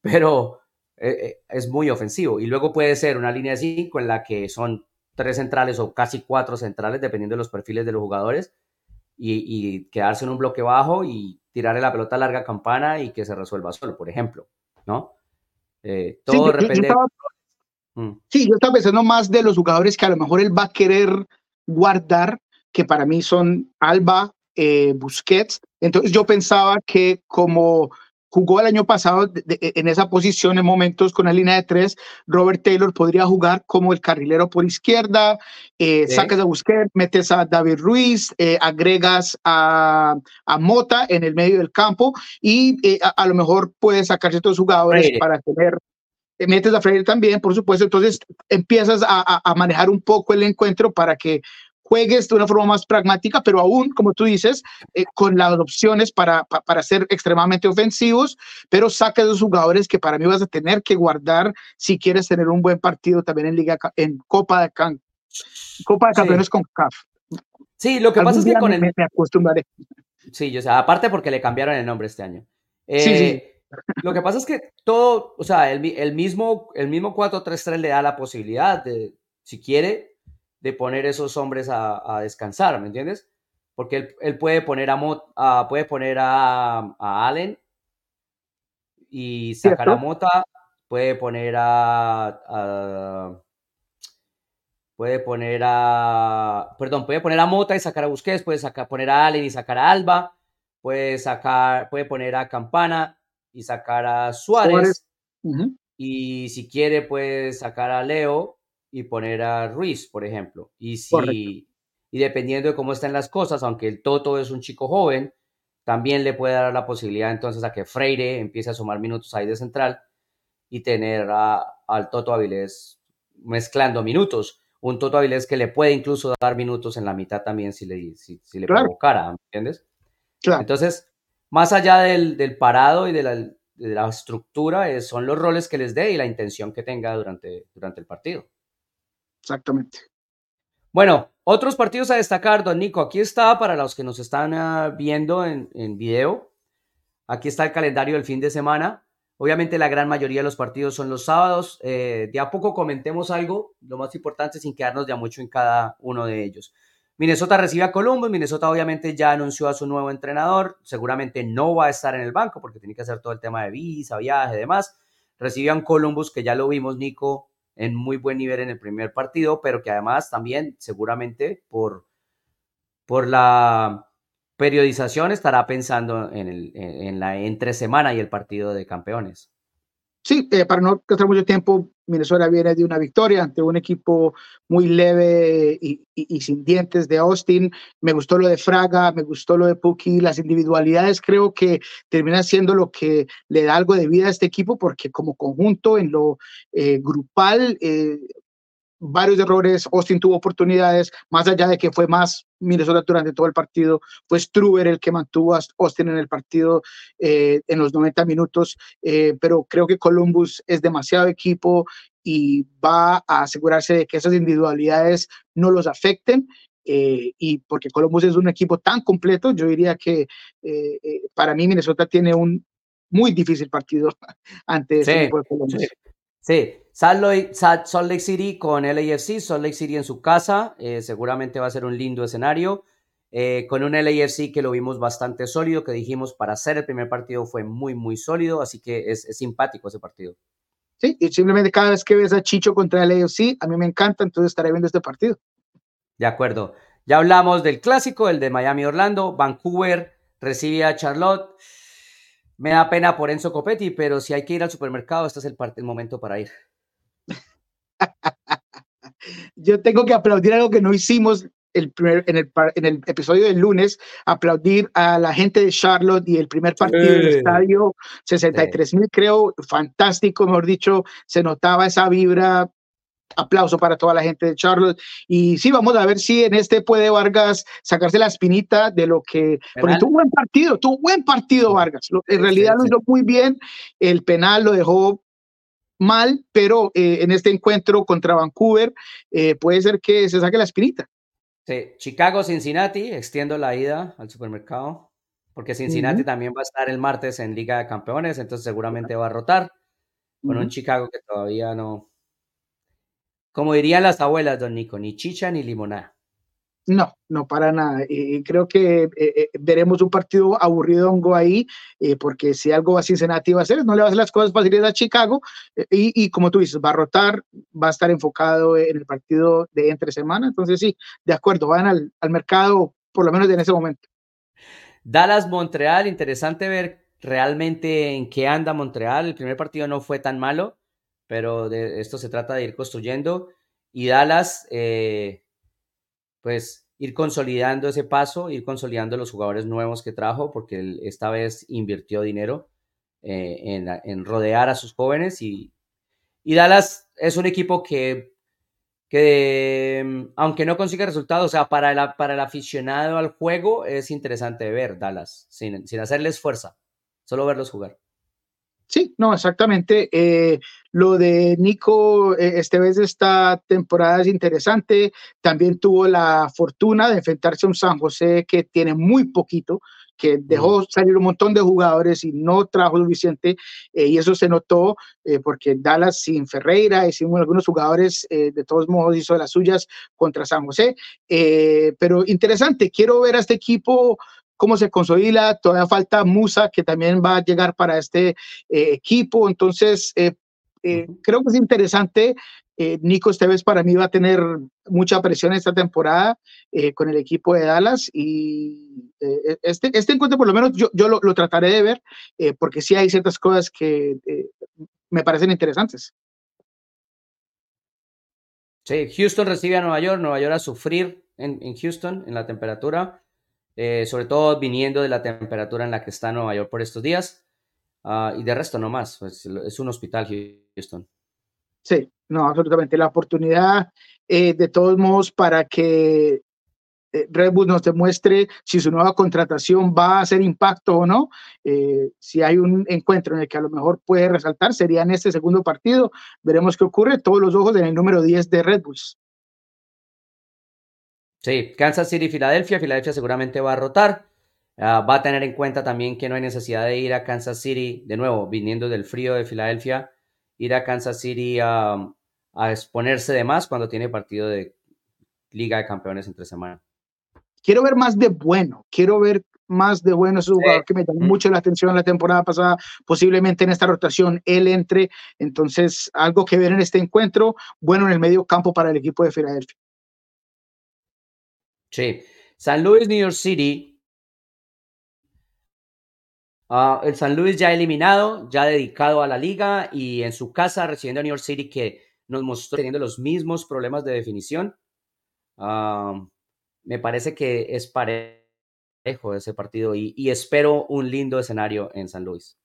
pero eh, es muy ofensivo. Y luego puede ser una línea de cinco en la que son tres centrales o casi cuatro centrales, dependiendo de los perfiles de los jugadores, y, y quedarse en un bloque bajo y tirarle la pelota a larga campana y que se resuelva solo, por ejemplo, ¿no? Eh, todo depende. Mm. Sí, yo estaba pensando más de los jugadores que a lo mejor él va a querer guardar, que para mí son Alba, eh, Busquets. Entonces yo pensaba que como jugó el año pasado en esa posición en momentos con la línea de tres, Robert Taylor podría jugar como el carrilero por izquierda, eh, sacas a Busquets, metes a David Ruiz, eh, agregas a, a, Mota en el medio del campo y eh, a, lo mejor puedes sacar ciertos jugadores para tener metes a Freire también, por supuesto, entonces empiezas a, a, manejar un poco el encuentro para que juegues de una forma más pragmática, pero aún, como tú dices, eh, con las opciones para, para ser extremadamente ofensivos, pero saques los jugadores que para mí vas a tener que guardar si quieres tener un buen partido también en Liga, en Copa de, Can, Copa de Campeones con CAF. Sí, lo que pasa es que con el... Me, acostumbraré. Sí, yo sé, aparte porque le cambiaron el nombre este año. sí, sí. Eh, lo que pasa es que todo, o sea, el, el mismo, el mismo 4-3-3 le da la posibilidad de, si quiere, de poner esos hombres a, a descansar, ¿me entiendes? Porque él, él puede poner a, puede poner a, a, Allen y sacar a Mota, puede poner a, puede poner a, perdón, puede poner a Mota y sacar a Busquets, puede sacar, poner a Allen y sacar a Alba, puede sacar, puede poner a Campana y sacar a Suárez. Y si quiere, puede sacar a Leo y poner a Ruiz, por ejemplo. Y si y dependiendo de cómo están las cosas, aunque el Toto es un chico joven, también le puede dar la posibilidad entonces a que Freire empiece a sumar minutos ahí de central y tener al Toto Avilés mezclando minutos. un Toto Avilés que le puede incluso dar minutos en la mitad también si le, si, le provocara, ¿me entiendes? Claro. Entonces, más allá del, del parado y de la, de la estructura, eh, son los roles que les dé y la intención que tenga durante, durante el partido. Exactamente. Bueno, otros partidos a destacar, don Nico. Aquí está para los que nos están ah, viendo en, en video. Aquí está el calendario del fin de semana. Obviamente la gran mayoría de los partidos son los sábados. Eh, de a poco comentemos algo, lo más importante sin quedarnos ya mucho en cada uno de ellos. Minnesota recibe a Columbus. Minnesota obviamente ya anunció a su nuevo entrenador. Seguramente no va a estar en el banco porque tiene que hacer todo el tema de visa, viaje y demás. Recibe a Columbus que ya lo vimos, Nico, en muy buen nivel en el primer partido, pero que además también seguramente por, por la periodización estará pensando en, el, en la entre semana y el partido de campeones. Sí, eh, para no gastar mucho tiempo, Minnesota viene de una victoria ante un equipo muy leve y, sin dientes de Austin. Me gustó lo de Fraga, me gustó lo de Puki. Las individualidades creo que terminan siendo lo que le da algo de vida a este equipo porque como conjunto en lo eh, grupal eh, varios errores, Austin tuvo oportunidades, más allá de que fue más Minnesota durante todo el partido, fue Struber el que mantuvo a Austin en el partido eh, en los 90 minutos, eh, pero creo que Columbus es demasiado equipo y va a asegurarse de que esas individualidades no los afecten. Eh, y porque Columbus es un equipo tan completo, yo diría que para mí Minnesota tiene un muy difícil partido ante ese equipo de Columbus. Sí, Salt Lake, City con LAFC, Salt Lake City en su casa, eh, seguramente va a ser un lindo escenario. Eh, con un LAFC que lo vimos bastante sólido, que dijimos para hacer el primer partido fue muy, muy sólido, así que es, simpático ese partido. Sí, y simplemente cada vez que ves a Chicho contra el LAFC, a mí me encanta, entonces estaré viendo este partido. De acuerdo. Ya hablamos del clásico, el de Miami-Orlando, Vancouver recibe a Charlotte. Me da pena por Enzo Copetti, pero si hay que ir al supermercado, este es el, el momento para ir. Yo tengo que aplaudir algo que no hicimos el en, el, en, el, episodio del lunes, aplaudir a la gente de Charlotte y el primer partido del estadio, 63 mil creo, fantástico, mejor dicho, se notaba esa vibra aplauso para toda la gente de Charlotte. Y sí, vamos a ver si en este puede Vargas sacarse la espinita de lo que. Porque tuvo buen partido, tuvo buen partido Vargas. En realidad lo hizo muy bien. El penal lo dejó mal, pero eh, en este encuentro contra Vancouver eh, puede ser que se saque la espinita. Sí, Chicago, Cincinnati, extiendo la ida al supermercado, porque Cincinnati también va a estar el martes en Liga de Campeones, entonces seguramente va a rotar con un Chicago que todavía no, como dirían las abuelas, don Nico, ni chicha ni limonada. No, no para nada. Y creo que eh, eh, veremos un partido aburridongo ahí, eh, porque si algo va a Cincinnati va a hacer, no le va a hacer las cosas fáciles a Chicago. y, como tú dices, va a rotar, va a estar enfocado en el partido de entre semana. Entonces, sí, de acuerdo, van al, al mercado, por lo menos en ese momento. Dallas, Montreal, interesante ver realmente en qué anda Montreal. El primer partido no fue tan malo pero de esto se trata de ir construyendo y Dallas, eh, pues ir consolidando ese paso, ir consolidando los jugadores nuevos que trajo, porque esta vez invirtió dinero eh, en, rodear a sus jóvenes y, Dallas es un equipo que, que aunque no consiga resultados, o sea, para, para el aficionado al juego es interesante ver Dallas, sin, sin hacerles fuerza, solo verlos jugar. Sí, no, exactamente. Eh, lo de Nico eh, este vez de esta temporada es interesante. También tuvo la fortuna de enfrentarse a un San José que tiene muy poquito, que dejó salir un montón de jugadores y no trajo suficiente. Eh, y eso se notó porque Dallas sin Ferreira y sin algunos jugadores, de todos modos, hizo las suyas contra San José. pero interesante, quiero ver a este equipo cómo se consolida. Todavía falta Musa, que también va a llegar para este eh, equipo. Entonces, eh, eh, creo que es interesante. Nico Esteves para mí va a tener mucha presión esta temporada con el equipo de Dallas y este, este encuentro por lo menos yo, yo lo, lo trataré de ver porque sí hay ciertas cosas que me parecen interesantes. Sí, Houston recibe a Nueva York, Nueva York a sufrir en, en Houston en la temperatura. Eh, sobre todo viniendo de la temperatura en la que está Nueva York por estos días. Ah, y de resto no más, pues, es un hospital Houston. Sí, no, absolutamente. La oportunidad, eh, de todos modos, para que eh, Red Bull nos demuestre si su nueva contratación va a hacer impacto o no. Si hay un encuentro en el que a lo mejor puede resaltar, sería en este segundo partido. Veremos qué ocurre. Todos los ojos en el número 10 de Red Bulls. Sí, Kansas City, Filadelfia. Filadelfia seguramente va a rotar. Ah, va a tener en cuenta también que no hay necesidad de ir a Kansas City, de nuevo, viniendo del frío de Filadelfia, ir a Kansas City a, a exponerse de más cuando tiene partido de Liga de Campeones entre semana quiero ver más de bueno, quiero ver más de bueno. Es un jugador que me llamó mucho la atención la temporada pasada, posiblemente en esta rotación él entre. Entonces, algo que ver en este encuentro, bueno en el medio campo para el equipo de Filadelfia. Sí. San Luis, New York City. Ah, el San Luis ya eliminado, ya dedicado a la liga y en su casa recibiendo a New York City que nos mostró teniendo los mismos problemas de definición. Ah, me parece que es parejo ese partido y, espero un lindo escenario en San Luis.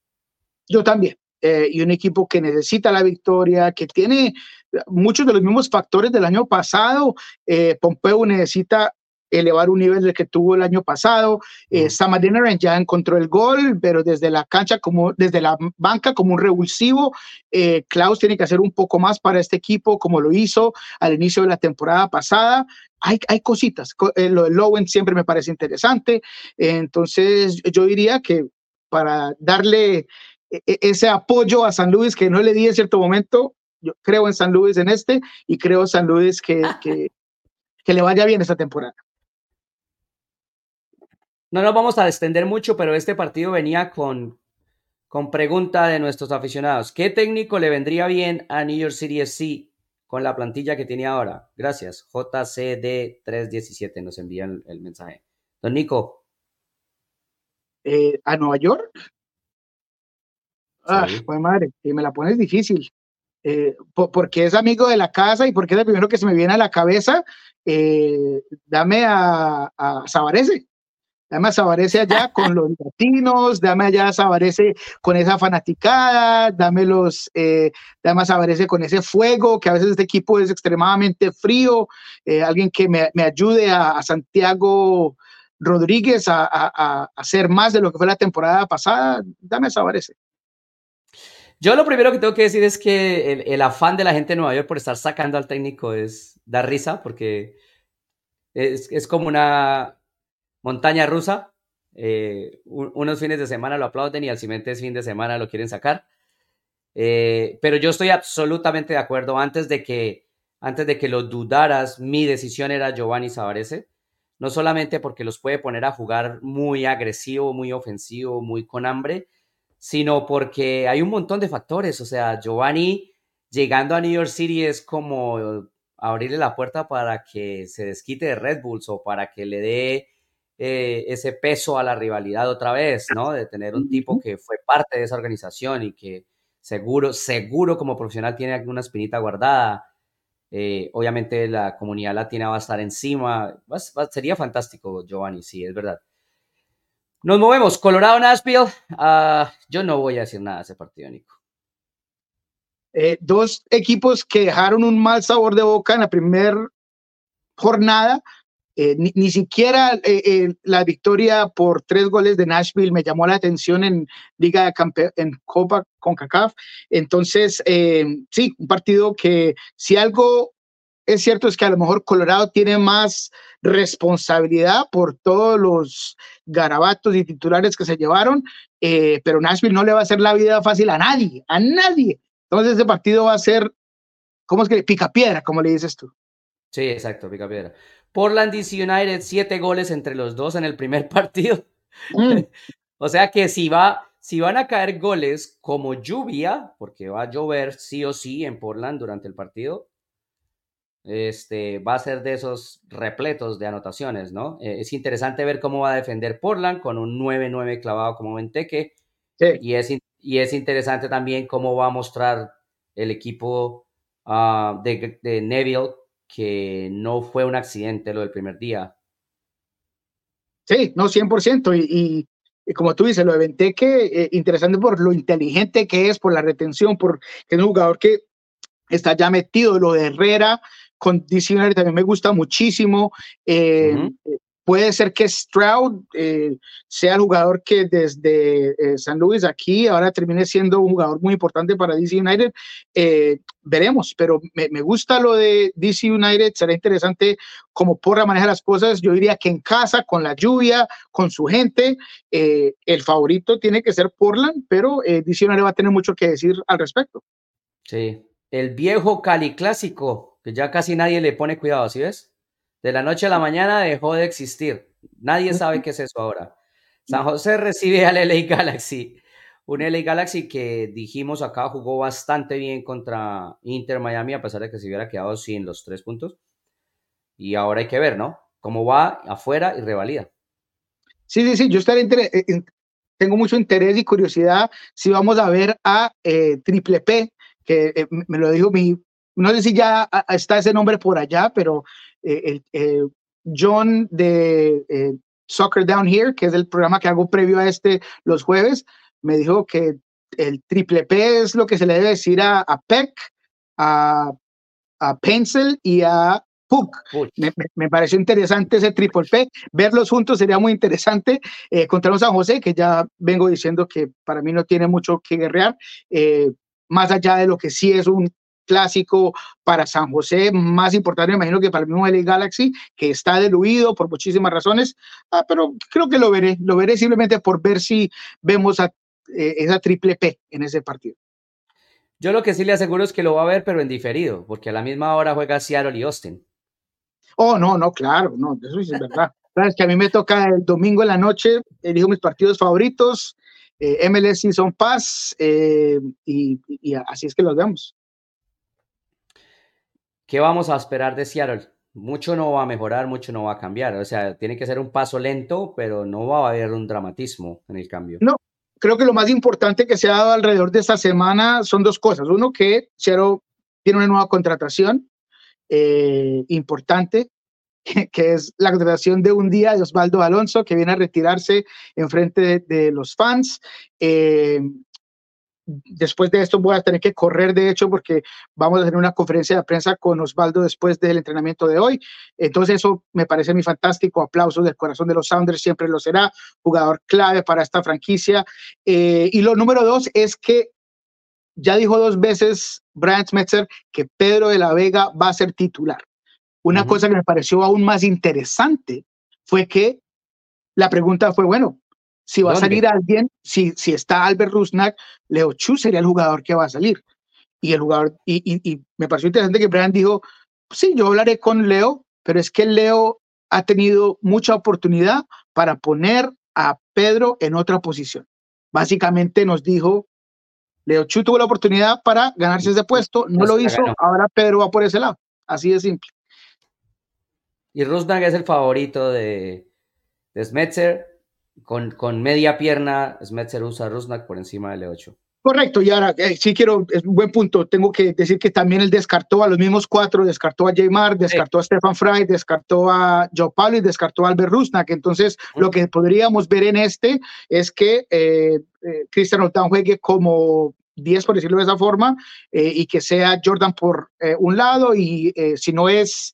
Yo también. Eh, y un equipo que necesita la victoria, que tiene muchos de los mismos factores del año pasado. Eh, Pompeo necesita elevar un nivel del que tuvo el año pasado. Eh, ya encontró el gol, pero desde la cancha, como desde la banca, como un revulsivo. Eh, Klaus tiene que hacer un poco más para este equipo, como lo hizo al inicio de la temporada pasada. Hay, hay cositas. Eh, lo de Lowen siempre me parece interesante. entonces, yo diría que para darle e, e, ese apoyo a San Luis que no le di en cierto momento, yo creo en San Luis en este y creo en San Luis que, que, que le vaya bien esta temporada. No nos vamos a extender mucho, pero este partido venía con, con pregunta de nuestros aficionados. ¿Qué técnico le vendría bien a New York City FC con la plantilla que tiene ahora? Gracias. JCD317 nos envían el, mensaje. Don Nico. Eh, ¿A Nueva York? Ah, pues madre, y me la pones difícil. Eh, porque es amigo de la casa y porque es el primero que se me viene a la cabeza, eh, dame a, a Sabarese. Dame a Sabarese allá con los latinos, dame allá a Sabarese con esa fanaticada, dame, los, eh, dame a Sabarese con ese fuego, que a veces este equipo es extremadamente frío, eh, alguien que me, me ayude a, Santiago Rodríguez a, a, hacer más de lo que fue la temporada pasada, dame a Sabarese. Yo lo primero que tengo que decir es que el, el, afán de la gente de Nueva York por estar sacando al técnico es dar risa, porque es, es como una, montaña rusa. Eh, unos fines de semana lo aplauden y al siguiente fin de semana lo quieren sacar. Eh, pero yo estoy absolutamente de acuerdo. Antes de que, antes de que lo dudaras, mi decisión era Giovanni Savarese. No solamente porque los puede poner a jugar muy agresivo, muy ofensivo, muy con hambre, sino porque hay un montón de factores. O sea, Giovanni llegando a New York City es como abrirle la puerta para que se desquite de Red Bulls o para que le dé eh, ese peso a la rivalidad otra vez, ¿no? De tener un tipo que fue parte de esa organización y que seguro, seguro como profesional tiene alguna espinita guardada. Eh, obviamente la comunidad latina va a estar encima. sería fantástico, Giovanni, sí, es verdad. Nos movemos. Colorado Nashville. Uh, yo no voy a decir nada de ese partido, Nico. Eh, dos equipos que dejaron un mal sabor de boca en la primera jornada eh, ni, siquiera eh, eh, la victoria por tres goles de Nashville me llamó la atención en Liga de Campe en Copa con CACAF. Entonces, sí, un partido que si algo es cierto es que a lo mejor Colorado tiene más responsabilidad por todos los garabatos y titulares que se llevaron, pero Nashville no le va a hacer la vida fácil a nadie, a nadie. Entonces, ese partido va a ser, ¿cómo es que? Pica piedra, como le dices tú. Sí, exacto, pica piedra. Portland DC United, siete goles entre los dos en el primer partido. Mm. o sea que si, va, si van a caer goles como lluvia, porque va a llover sí o sí en Portland durante el partido, este, va a ser de esos repletos de anotaciones, ¿no? Eh, es interesante ver cómo va a defender Portland con un 9-9 clavado como Venteque. Y, es, y es interesante también cómo va a mostrar el equipo ah, de, de Neville que no fue un accidente lo del primer día. Sí, no, 100%. Y, y, como tú dices, lo de Venteque, eh, interesante por lo inteligente que es, por la retención, por que es un jugador que está ya metido. Lo de Herrera con United también me gusta muchísimo. Eh, Puede ser que Stroud eh, sea el jugador que desde eh, San Luis aquí ahora termine siendo un jugador muy importante para DC United. Eh, veremos, pero me, me, gusta lo de DC United. Será interesante cómo Porra maneja las cosas. Yo diría que en casa, con la lluvia, con su gente, el favorito tiene que ser Portland, pero DC United va a tener mucho que decir al respecto. Sí, el viejo Cali clásico, que ya casi nadie le pone cuidado, ¿sí ves? De la noche a la mañana dejó de existir. Nadie sabe qué es eso ahora. San José recibe al LA Galaxy. Un LA Galaxy que dijimos acá jugó bastante bien contra Inter Miami, a pesar de que se hubiera quedado sin los tres puntos. Y ahora hay que ver, ¿no? Cómo va afuera y revalida. Sí, sí, sí. Yo estaré eh, tengo mucho interés y curiosidad si vamos a ver a eh, Triple P, que eh, me lo dijo mi. No sé si ya está ese nombre por allá, pero eh, eh, John de eh, Soccer Down Here, que es el programa que hago previo a este los jueves, me dijo que el triple P es lo que se le debe decir a, a Peck, a, a Pencil y a Puck. Me, me, pareció interesante ese triple P. Verlos juntos sería muy interesante. Eh, contra un San José, que ya vengo diciendo que para mí no tiene mucho que guerrear, más allá de lo que sí es un clásico para San José, más importante, me imagino que para el mismo LA Galaxy, que está diluido por muchísimas razones, ah, pero creo que lo veré, lo veré simplemente por ver si vemos a, eh, esa triple P en ese partido. Yo lo que sí le aseguro es que lo va a ver, pero en diferido, porque a la misma hora juega Seattle y Austin. Oh, no, no, claro, no, eso es verdad. Sabes que a mí me toca el domingo en la noche, elijo mis partidos favoritos, eh, MLS Season Pass, eh, y, y, así es que los vemos. ¿Qué vamos a esperar de Seattle? Mucho no va a mejorar, mucho no va a cambiar. O sea, tiene que ser un paso lento, pero no va a haber un dramatismo en el cambio. No, creo que lo más importante que se ha dado alrededor de esta semana son dos cosas. Uno, que Seattle tiene una nueva contratación eh, importante, que es la contratación de un día de Osvaldo Alonso, que viene a retirarse en frente de, los fans. Eh, después de esto voy a tener que correr, de hecho, porque vamos a hacer una conferencia de prensa con Osvaldo después del entrenamiento de hoy. Entonces eso me parece muy fantástico. Aplausos del corazón de los Sounders, siempre lo será. Jugador clave para esta franquicia. Eh, y lo número dos es que ya dijo dos veces Brian Metzer que Pedro de la Vega va a ser titular. Una cosa que me pareció aún más interesante fue que la pregunta fue, bueno, si va a salir alguien, si, si está Albert Rusnak, Leo Chu sería el jugador que va a salir. Y el jugador, y, y, me pareció interesante que Brian dijo, sí, yo hablaré con Leo, pero es que Leo ha tenido mucha oportunidad para poner a Pedro en otra posición. Básicamente nos dijo, Leo Chu tuvo la oportunidad para ganarse ese puesto, no lo hizo, ahora Pedro va por ese lado. Así de simple. Y Rusnak es el favorito de, de Smetzer con, con media pierna, Smetzer usa Rusnak por encima del E8. Correcto, y ahora eh, sí quiero, es un buen punto, tengo que decir que también él descartó a los mismos cuatro, descartó a Jaymar, descartó a Stefan Fry, descartó a Joe Paulo y descartó a Albert Rusnak. Entonces, lo que podríamos ver en este es que eh, eh, Christian juegue como 10, por decirlo de esa forma, y que sea Jordan por un lado, y si no es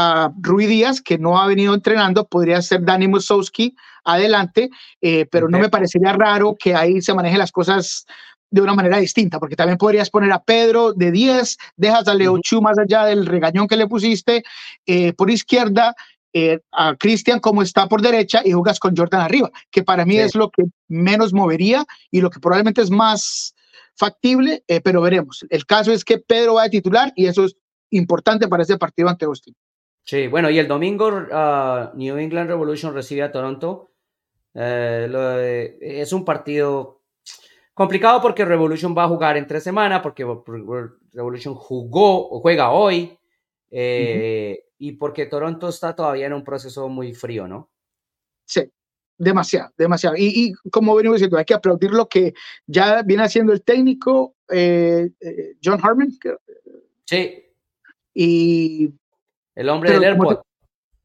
a Rui Díaz, que no ha venido entrenando, podría ser Dani Musowski adelante, eh, pero no me parecería raro que ahí se manejen las cosas de una manera distinta, porque también podrías poner a Pedro de 10, dejas a Leo Chu más allá del regañón que le pusiste, eh, por izquierda, eh, a Cristian como está por derecha y jugas con Jordan arriba, que para mí es lo que menos movería y lo que probablemente es más factible, pero veremos. El caso es que Pedro va a titular y eso es importante para ese partido ante Austin. Sí, bueno, y el domingo uh, New England Revolution recibe a Toronto. Eh, es un partido complicado porque Revolution va a jugar entre semana, porque Revolution jugó o juega hoy, eh, y porque Toronto está todavía en un proceso muy frío, ¿no? Sí, demasiado, demasiado. Y, como venimos diciendo, hay que aplaudir lo que ya viene haciendo el técnico eh, John Harmon. Sí. Y el hombre del airport.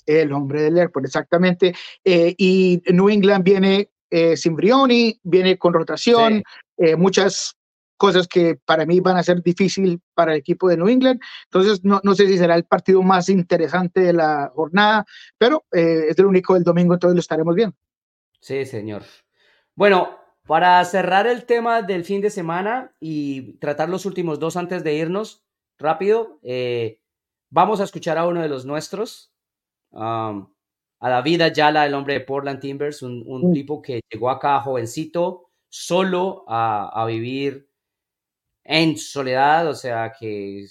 El hombre del airport, exactamente. Eh, y New England viene eh, sin Brioni, viene con rotación, eh, muchas cosas que para mí van a ser difícil para el equipo de New England. Entonces, no, no sé si será el partido más interesante de la jornada, pero eh, es el único del domingo, entonces lo estaremos viendo. Sí, señor. Bueno, para cerrar el tema del fin de semana y tratar los últimos dos antes de irnos, rápido, eh, vamos a escuchar a uno de los nuestros, a David Ayala, el hombre de Portland Timbers, un, un tipo que llegó acá jovencito, solo a, a vivir en soledad, o sea, que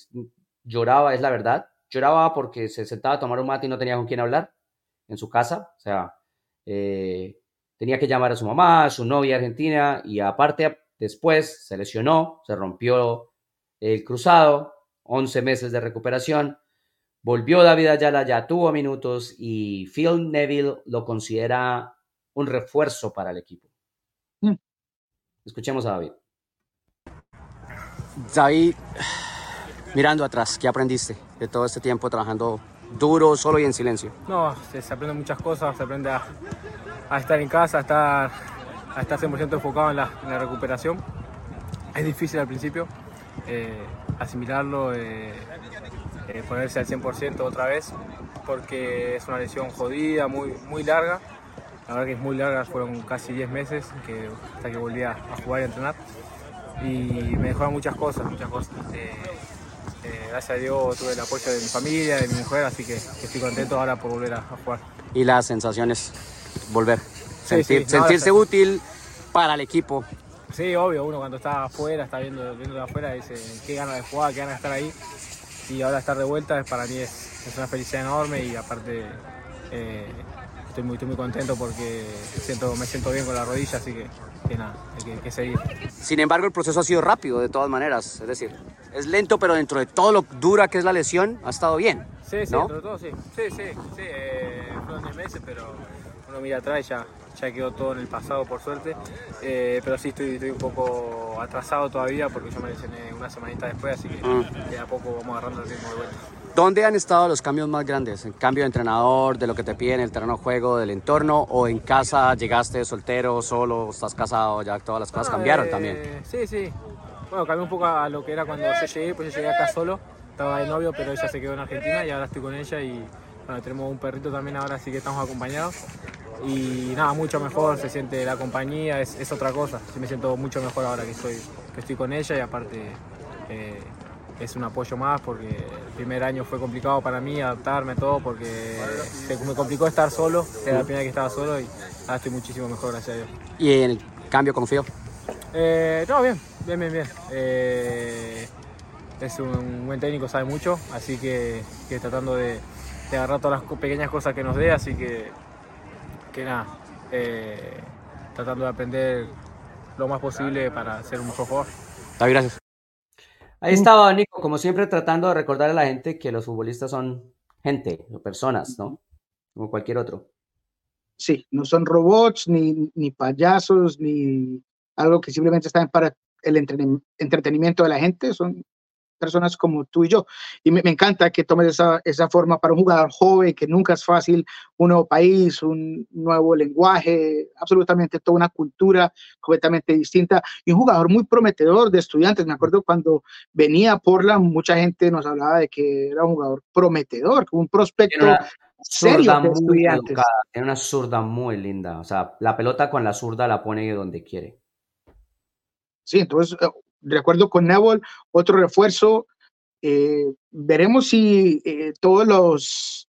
lloraba, es la verdad. Lloraba porque se sentaba a tomar un mate y no tenía con quién hablar en su casa. O sea, eh, tenía que llamar a su mamá, a su novia argentina, y aparte, después se lesionó, se rompió el cruzado, 11 meses de recuperación. Volvió David Ayala, ya tuvo minutos y Phil Neville lo considera un refuerzo para el equipo. Mm. Escuchemos a David. David, mirando atrás, ¿qué aprendiste de todo este tiempo trabajando duro, solo y en silencio? No, se, aprende muchas cosas, se aprende a, estar en casa, a estar, a estar 100% enfocado en la, recuperación. Es difícil al principio eh, asimilarlo, eh, eh, ponerse al 100% otra vez, porque es una lesión jodida, muy, muy larga. La verdad que es muy larga, fueron casi 10 meses que, hasta que volví a jugar y a entrenar y me dejaron muchas cosas, muchas cosas. Eh, eh, gracias a Dios tuve el apoyo de mi familia, de mi mujer, así que estoy contento ahora por volver a, jugar. ¿Y las sensaciones? Volver. sentirse útil para el equipo. Sí, obvio, uno cuando está afuera, está viendo, viendo de afuera, dice qué ganas de jugar, qué ganas de estar ahí. Y ahora estar de vuelta para mí es, es una felicidad enorme y aparte eh, estoy muy, muy contento porque siento, me siento bien con la rodilla, así que, que nada, hay que, seguir. Sin embargo, el proceso ha sido rápido de todas maneras, es decir, es lento, pero dentro de todo lo dura que es la lesión, ha estado bien. Sí, sí, dentro de todo, sí. Sí, sí, sí, eh, fueron 10 meses, pero uno mira atrás y ya, ya quedó todo en el pasado, por suerte. Eh, pero sí, estoy, estoy un poco atrasado todavía porque yo me lesioné una semanita después, así que mm. de a poco vamos agarrando el ritmo de vuelta. ¿Dónde han estado los cambios más grandes? ¿En cambio de entrenador, de lo que te piden, el terreno de juego, del entorno? ¿O en casa llegaste soltero, solo, estás casado? Ya todas las cosas cambiaron eh, también. Sí, sí. Bueno, cambió un poco a lo que era cuando yo llegué, pues yo llegué acá solo, estaba de novio, pero ella se quedó en Argentina y ahora estoy con ella y bueno, tenemos un perrito también ahora, así que estamos acompañados. Y nada, mucho mejor, se siente la compañía, es, es otra cosa. Sí me siento mucho mejor ahora que estoy, que estoy con ella y aparte... Eh, es un apoyo más porque el primer año fue complicado para mí adaptarme todo porque me complicó estar solo, era la primera vez que estaba solo y ahora estoy muchísimo mejor, gracias a Dios. ¿Y en el cambio confío? Eh, no, bien, bien, bien, bien. Eh, es un buen técnico, sabe mucho, así que, tratando de, agarrar todas las pequeñas cosas que nos dé, así que, que nada, eh, tratando de aprender lo más posible para ser un mejor jugador. gracias. Ahí estaba Nico, como siempre tratando de recordar a la gente que los futbolistas son gente, personas, ¿no? Como cualquier otro. Sí, no son robots, ni, ni payasos, ni algo que simplemente están para el entretenimiento de la gente, son personas como tú y yo. Y me, encanta que tomes esa, esa, forma para un jugador joven, que nunca es fácil, un nuevo país, un nuevo lenguaje, absolutamente toda una cultura completamente distinta y un jugador muy prometedor de estudiantes. Me acuerdo cuando venía por la, mucha gente nos hablaba de que era un jugador prometedor, un prospecto serio de estudiantes. Tiene una zurda muy linda, o sea, la pelota con la zurda la pone donde quiere. Sí, entonces eh, de acuerdo con Neville, otro refuerzo. Eh, veremos si eh, todos los,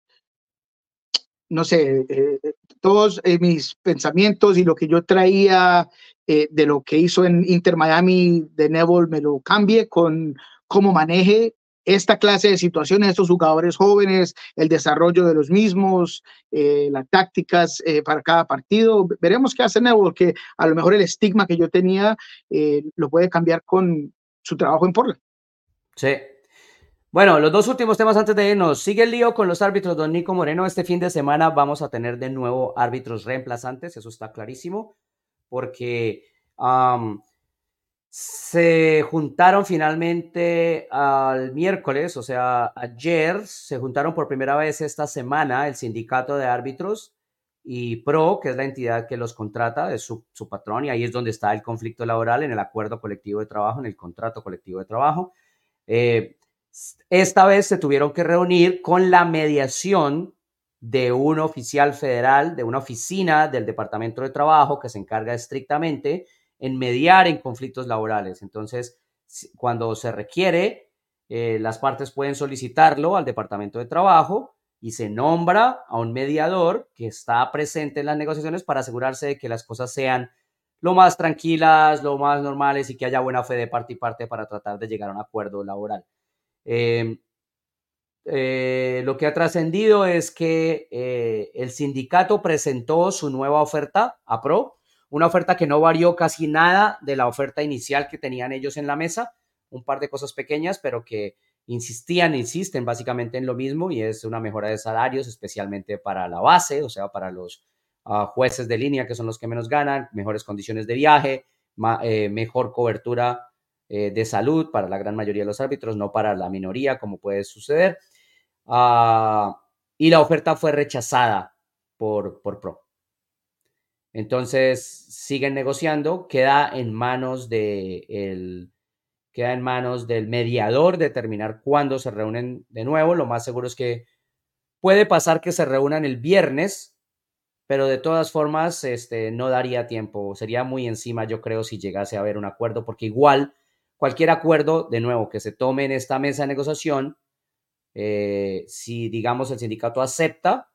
no sé, eh, todos mis pensamientos y lo que yo traía de lo que hizo en Inter Miami de Neville me lo cambie con cómo maneje esta clase de situaciones, estos jugadores jóvenes, el desarrollo de los mismos, eh, las tácticas eh, para cada partido. Veremos qué hace Nebo, porque a lo mejor el estigma que yo tenía eh, lo puede cambiar con su trabajo en Portland. Sí. Bueno, los dos últimos temas antes de irnos. Sigue el lío con los árbitros, don Nico Moreno. Este fin de semana vamos a tener de nuevo árbitros reemplazantes, eso está clarísimo, porque se juntaron finalmente al miércoles, o sea, ayer se juntaron por primera vez esta semana el sindicato de árbitros y PRO, que es la entidad que los contrata, es su, patrón y ahí es donde está el conflicto laboral en el acuerdo colectivo de trabajo, en el contrato colectivo de trabajo. Eh, esta vez se tuvieron que reunir con la mediación de un oficial federal, de una oficina del Departamento de Trabajo que se encarga estrictamente en mediar en conflictos laborales. Entonces, cuando se requiere, eh, las partes pueden solicitarlo al Departamento de Trabajo y se nombra a un mediador que está presente en las negociaciones para asegurarse de que las cosas sean lo más tranquilas, lo más normales y que haya buena fe de parte y parte para tratar de llegar a un acuerdo laboral. Em, eh, lo que ha trascendido es que eh, el sindicato presentó su nueva oferta a PRO, una oferta que no varió casi nada de la oferta inicial que tenían ellos en la mesa, un par de cosas pequeñas, pero que insistían, insisten básicamente en lo mismo y es una mejora de salarios, especialmente para la base, o sea, para los ah, jueces de línea, que son los que menos ganan, mejores condiciones de viaje, eh, mejor cobertura eh, de salud para la gran mayoría de los árbitros, no para la minoría, como puede suceder. Ah, y la oferta fue rechazada por, por Pro. Entonces, siguen negociando, queda en manos de el, queda en manos del mediador determinar cuándo se reúnen de nuevo. Lo más seguro es que puede pasar que se reúnan el viernes, pero de todas formas este, no daría tiempo. Sería muy encima, yo creo, si llegase a haber un acuerdo, porque igual cualquier acuerdo, de nuevo, que se tome en esta mesa de negociación, eh, si digamos el sindicato acepta,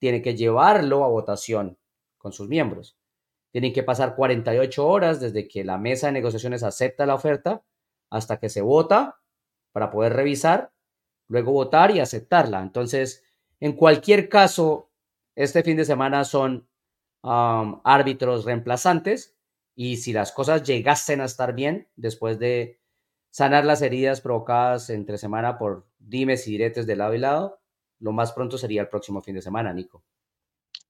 tiene que llevarlo a votación con sus miembros. Tienen que pasar 48 horas desde que la mesa de negociaciones acepta la oferta hasta que se vota para poder revisar, luego votar y aceptarla. Entonces, en cualquier caso, este fin de semana son um, árbitros reemplazantes y si las cosas llegasen a estar bien después de sanar las heridas provocadas entre semana por dimes y diretes de lado y lado, lo más pronto sería el próximo fin de semana, Nico.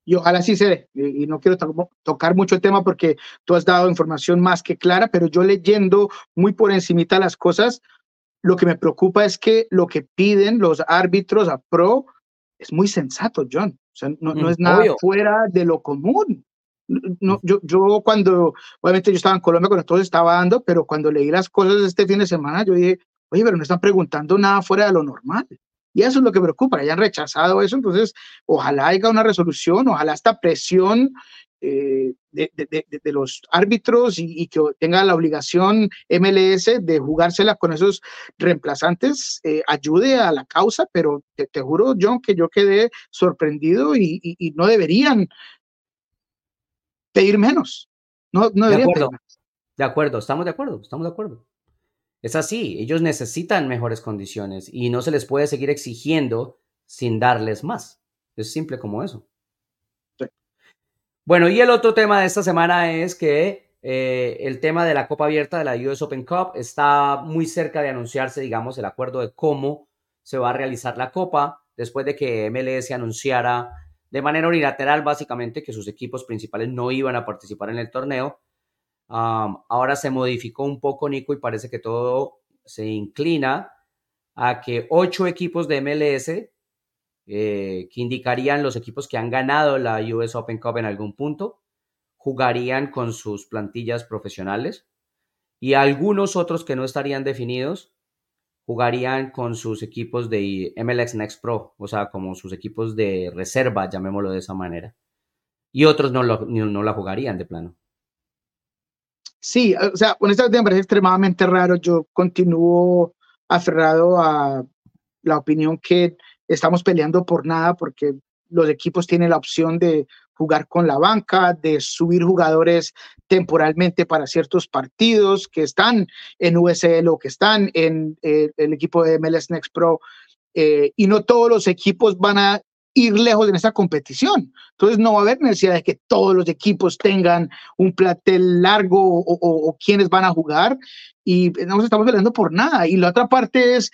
Y ojalá sí se dé. Y no quiero tocar mucho el tema porque tú has dado información más que clara, pero yo leyendo muy por encimita las cosas, lo que me preocupa es que lo que piden los árbitros a pro es muy sensato, John. O sea, no, no mm, es nada fuera de lo común. No, yo, yo cuando, obviamente yo estaba en Colombia cuando todo estaba dando, pero cuando leí las cosas este fin de semana, yo dije, oye, pero no están preguntando nada fuera de lo normal. Y eso es lo que preocupa, hayan rechazado eso. Entonces, ojalá haya una resolución, ojalá esta presión eh, de, de, de, los árbitros y, que tenga la obligación MLS de jugársela con esos reemplazantes eh, ayude a la causa, pero te, juro, John, que yo quedé sorprendido y, y, no deberían pedir menos. No, no deberían de acuerdo, de acuerdo, estamos de acuerdo, estamos de acuerdo. Es así, ellos necesitan mejores condiciones y no se les puede seguir exigiendo sin darles más. Es simple como eso. Bueno, y el otro tema de esta semana es que eh, el tema de la Copa Abierta de la US Open Cup está muy cerca de anunciarse, digamos, el acuerdo de cómo se va a realizar la Copa después de que MLS anunciara de manera unilateral básicamente que sus equipos principales no iban a participar en el torneo ahora se modificó un poco, Nico, y parece que todo se inclina a que ocho equipos de MLS, eh, que indicarían los equipos que han ganado la US Open Cup en algún punto, jugarían con sus plantillas profesionales y algunos otros que no estarían definidos jugarían con sus equipos de MLS Next Pro, o sea, como sus equipos de reserva, llamémoslo de esa manera. Y otros no la jugarían de plano. Sí, o sea, honestamente me parece extremadamente raro. Yo continúo aferrado a la opinión que estamos peleando por nada porque los equipos tienen la opción de jugar con la banca, de subir jugadores temporalmente para ciertos partidos que están en USL o que están en eh, el equipo de MLS Next Pro. Eh, y no todos los equipos van a ir lejos en esta competición. Entonces no va a haber necesidad de que todos los equipos tengan un platel largo o, quienes van a jugar y no nos estamos peleando por nada. Y la otra parte es,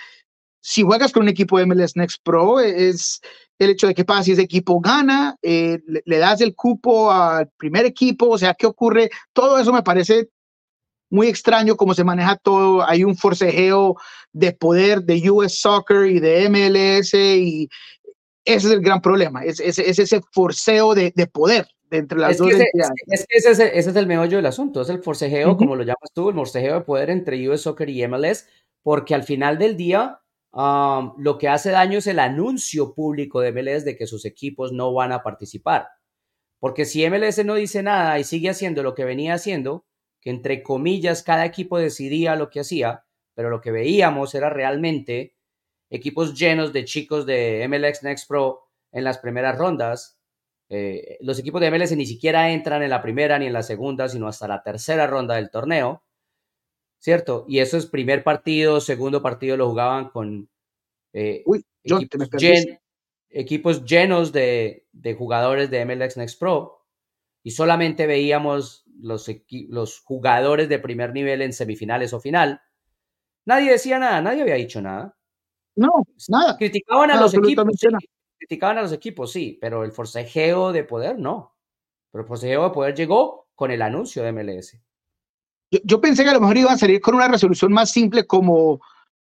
si juegas con un equipo MLS Next Pro, es el hecho de que pasa si ese equipo gana, eh, le, das el cupo al primer equipo, o sea, ¿qué ocurre? Todo eso me parece muy extraño cómo se maneja todo. Hay un forcejeo de poder de US Soccer y de MLS y ese es el gran problema, es, es, ese forceo de, de, poder de entre las dos entidades. Es, que ese es, ese es, el meollo del asunto, es el forcejeo, como lo llamas tú, el forcejeo de poder entre US Soccer y MLS, porque al final del día um, lo que hace daño es el anuncio público de MLS de que sus equipos no van a participar. Porque si MLS no dice nada y sigue haciendo lo que venía haciendo, que entre comillas cada equipo decidía lo que hacía, pero lo que veíamos era realmente equipos llenos de chicos de MLX Next Pro en las primeras rondas. Eh, los equipos de MLS ni siquiera entran en la primera ni en la segunda, sino hasta la tercera ronda del torneo, ¿cierto? Y eso es primer partido, segundo partido lo jugaban con eh, equipos, llenos de, jugadores de MLX Next Pro y solamente veíamos los, los jugadores de primer nivel en semifinales o final. Nadie decía nada, nadie había dicho nada. No, nada. Criticaban a los equipos. Sí, criticaban a los equipos, sí, pero el forcejeo de poder no. Pero el forcejeo de poder llegó con el anuncio de MLS. Yo, pensé que a lo mejor iban a salir con una resolución más simple como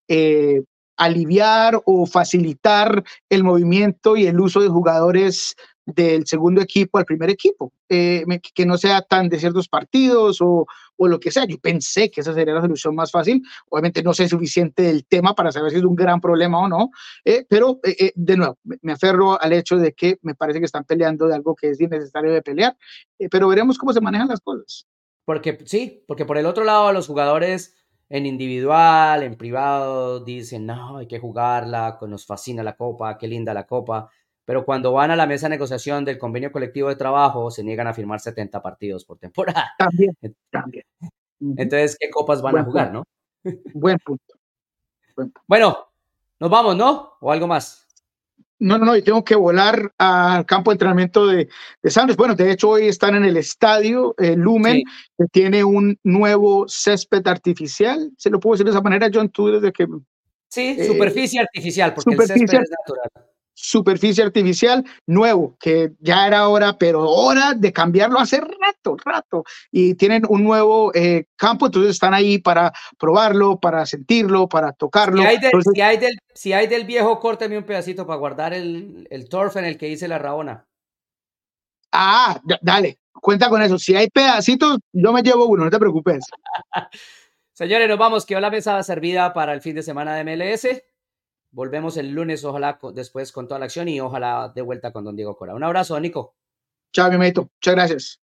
eh, aliviar o facilitar el movimiento y el uso de jugadores del segundo equipo al primer equipo, eh, que no sea tan de ciertos partidos o, o, lo que sea. Yo pensé que esa sería la solución más fácil. Obviamente no sé suficiente del tema para saber si es un gran problema o no, eh, pero eh, de nuevo, me aferro al hecho de que me parece que están peleando de algo que es innecesario de pelear, pero veremos cómo se manejan las cosas. Porque sí, porque por el otro lado los jugadores en individual, en privado, dicen, no, hay que jugarla, nos fascina la copa, qué linda la copa pero cuando van a la mesa de negociación del convenio colectivo de trabajo, se niegan a firmar 70 partidos por temporada. También, también. Entonces, ¿qué copas van a jugar, no? Buen punto. Bueno, nos vamos, ¿no? ¿O algo más? No, no, no, yo tengo que volar al campo de entrenamiento de, de Santos. Bueno, de hecho, hoy están en el estadio Lumen, que tiene un nuevo césped artificial. ¿Se lo puedo decir de esa manera, John? Tú desde que. Sí, eh, superficie artificial, porque el césped es natural superficie artificial nuevo, que ya era hora, pero hora de cambiarlo hace rato, rato. Y tienen un nuevo eh, campo, entonces están ahí para probarlo, para sentirlo, para tocarlo. Si hay, del, si hay, del, viejo, córteme un pedacito para guardar el, el turf en el que hice la rabona. Ah, dale, cuenta con eso. Si hay pedacitos, yo me llevo uno, no te preocupes. Señores, nos vamos. Quedó la mesa servida para el fin de semana de MLS. Volvemos el lunes, ojalá después con toda la acción y ojalá de vuelta con don Diego Cora. Un abrazo, Nico. Chao, mi Muchas gracias.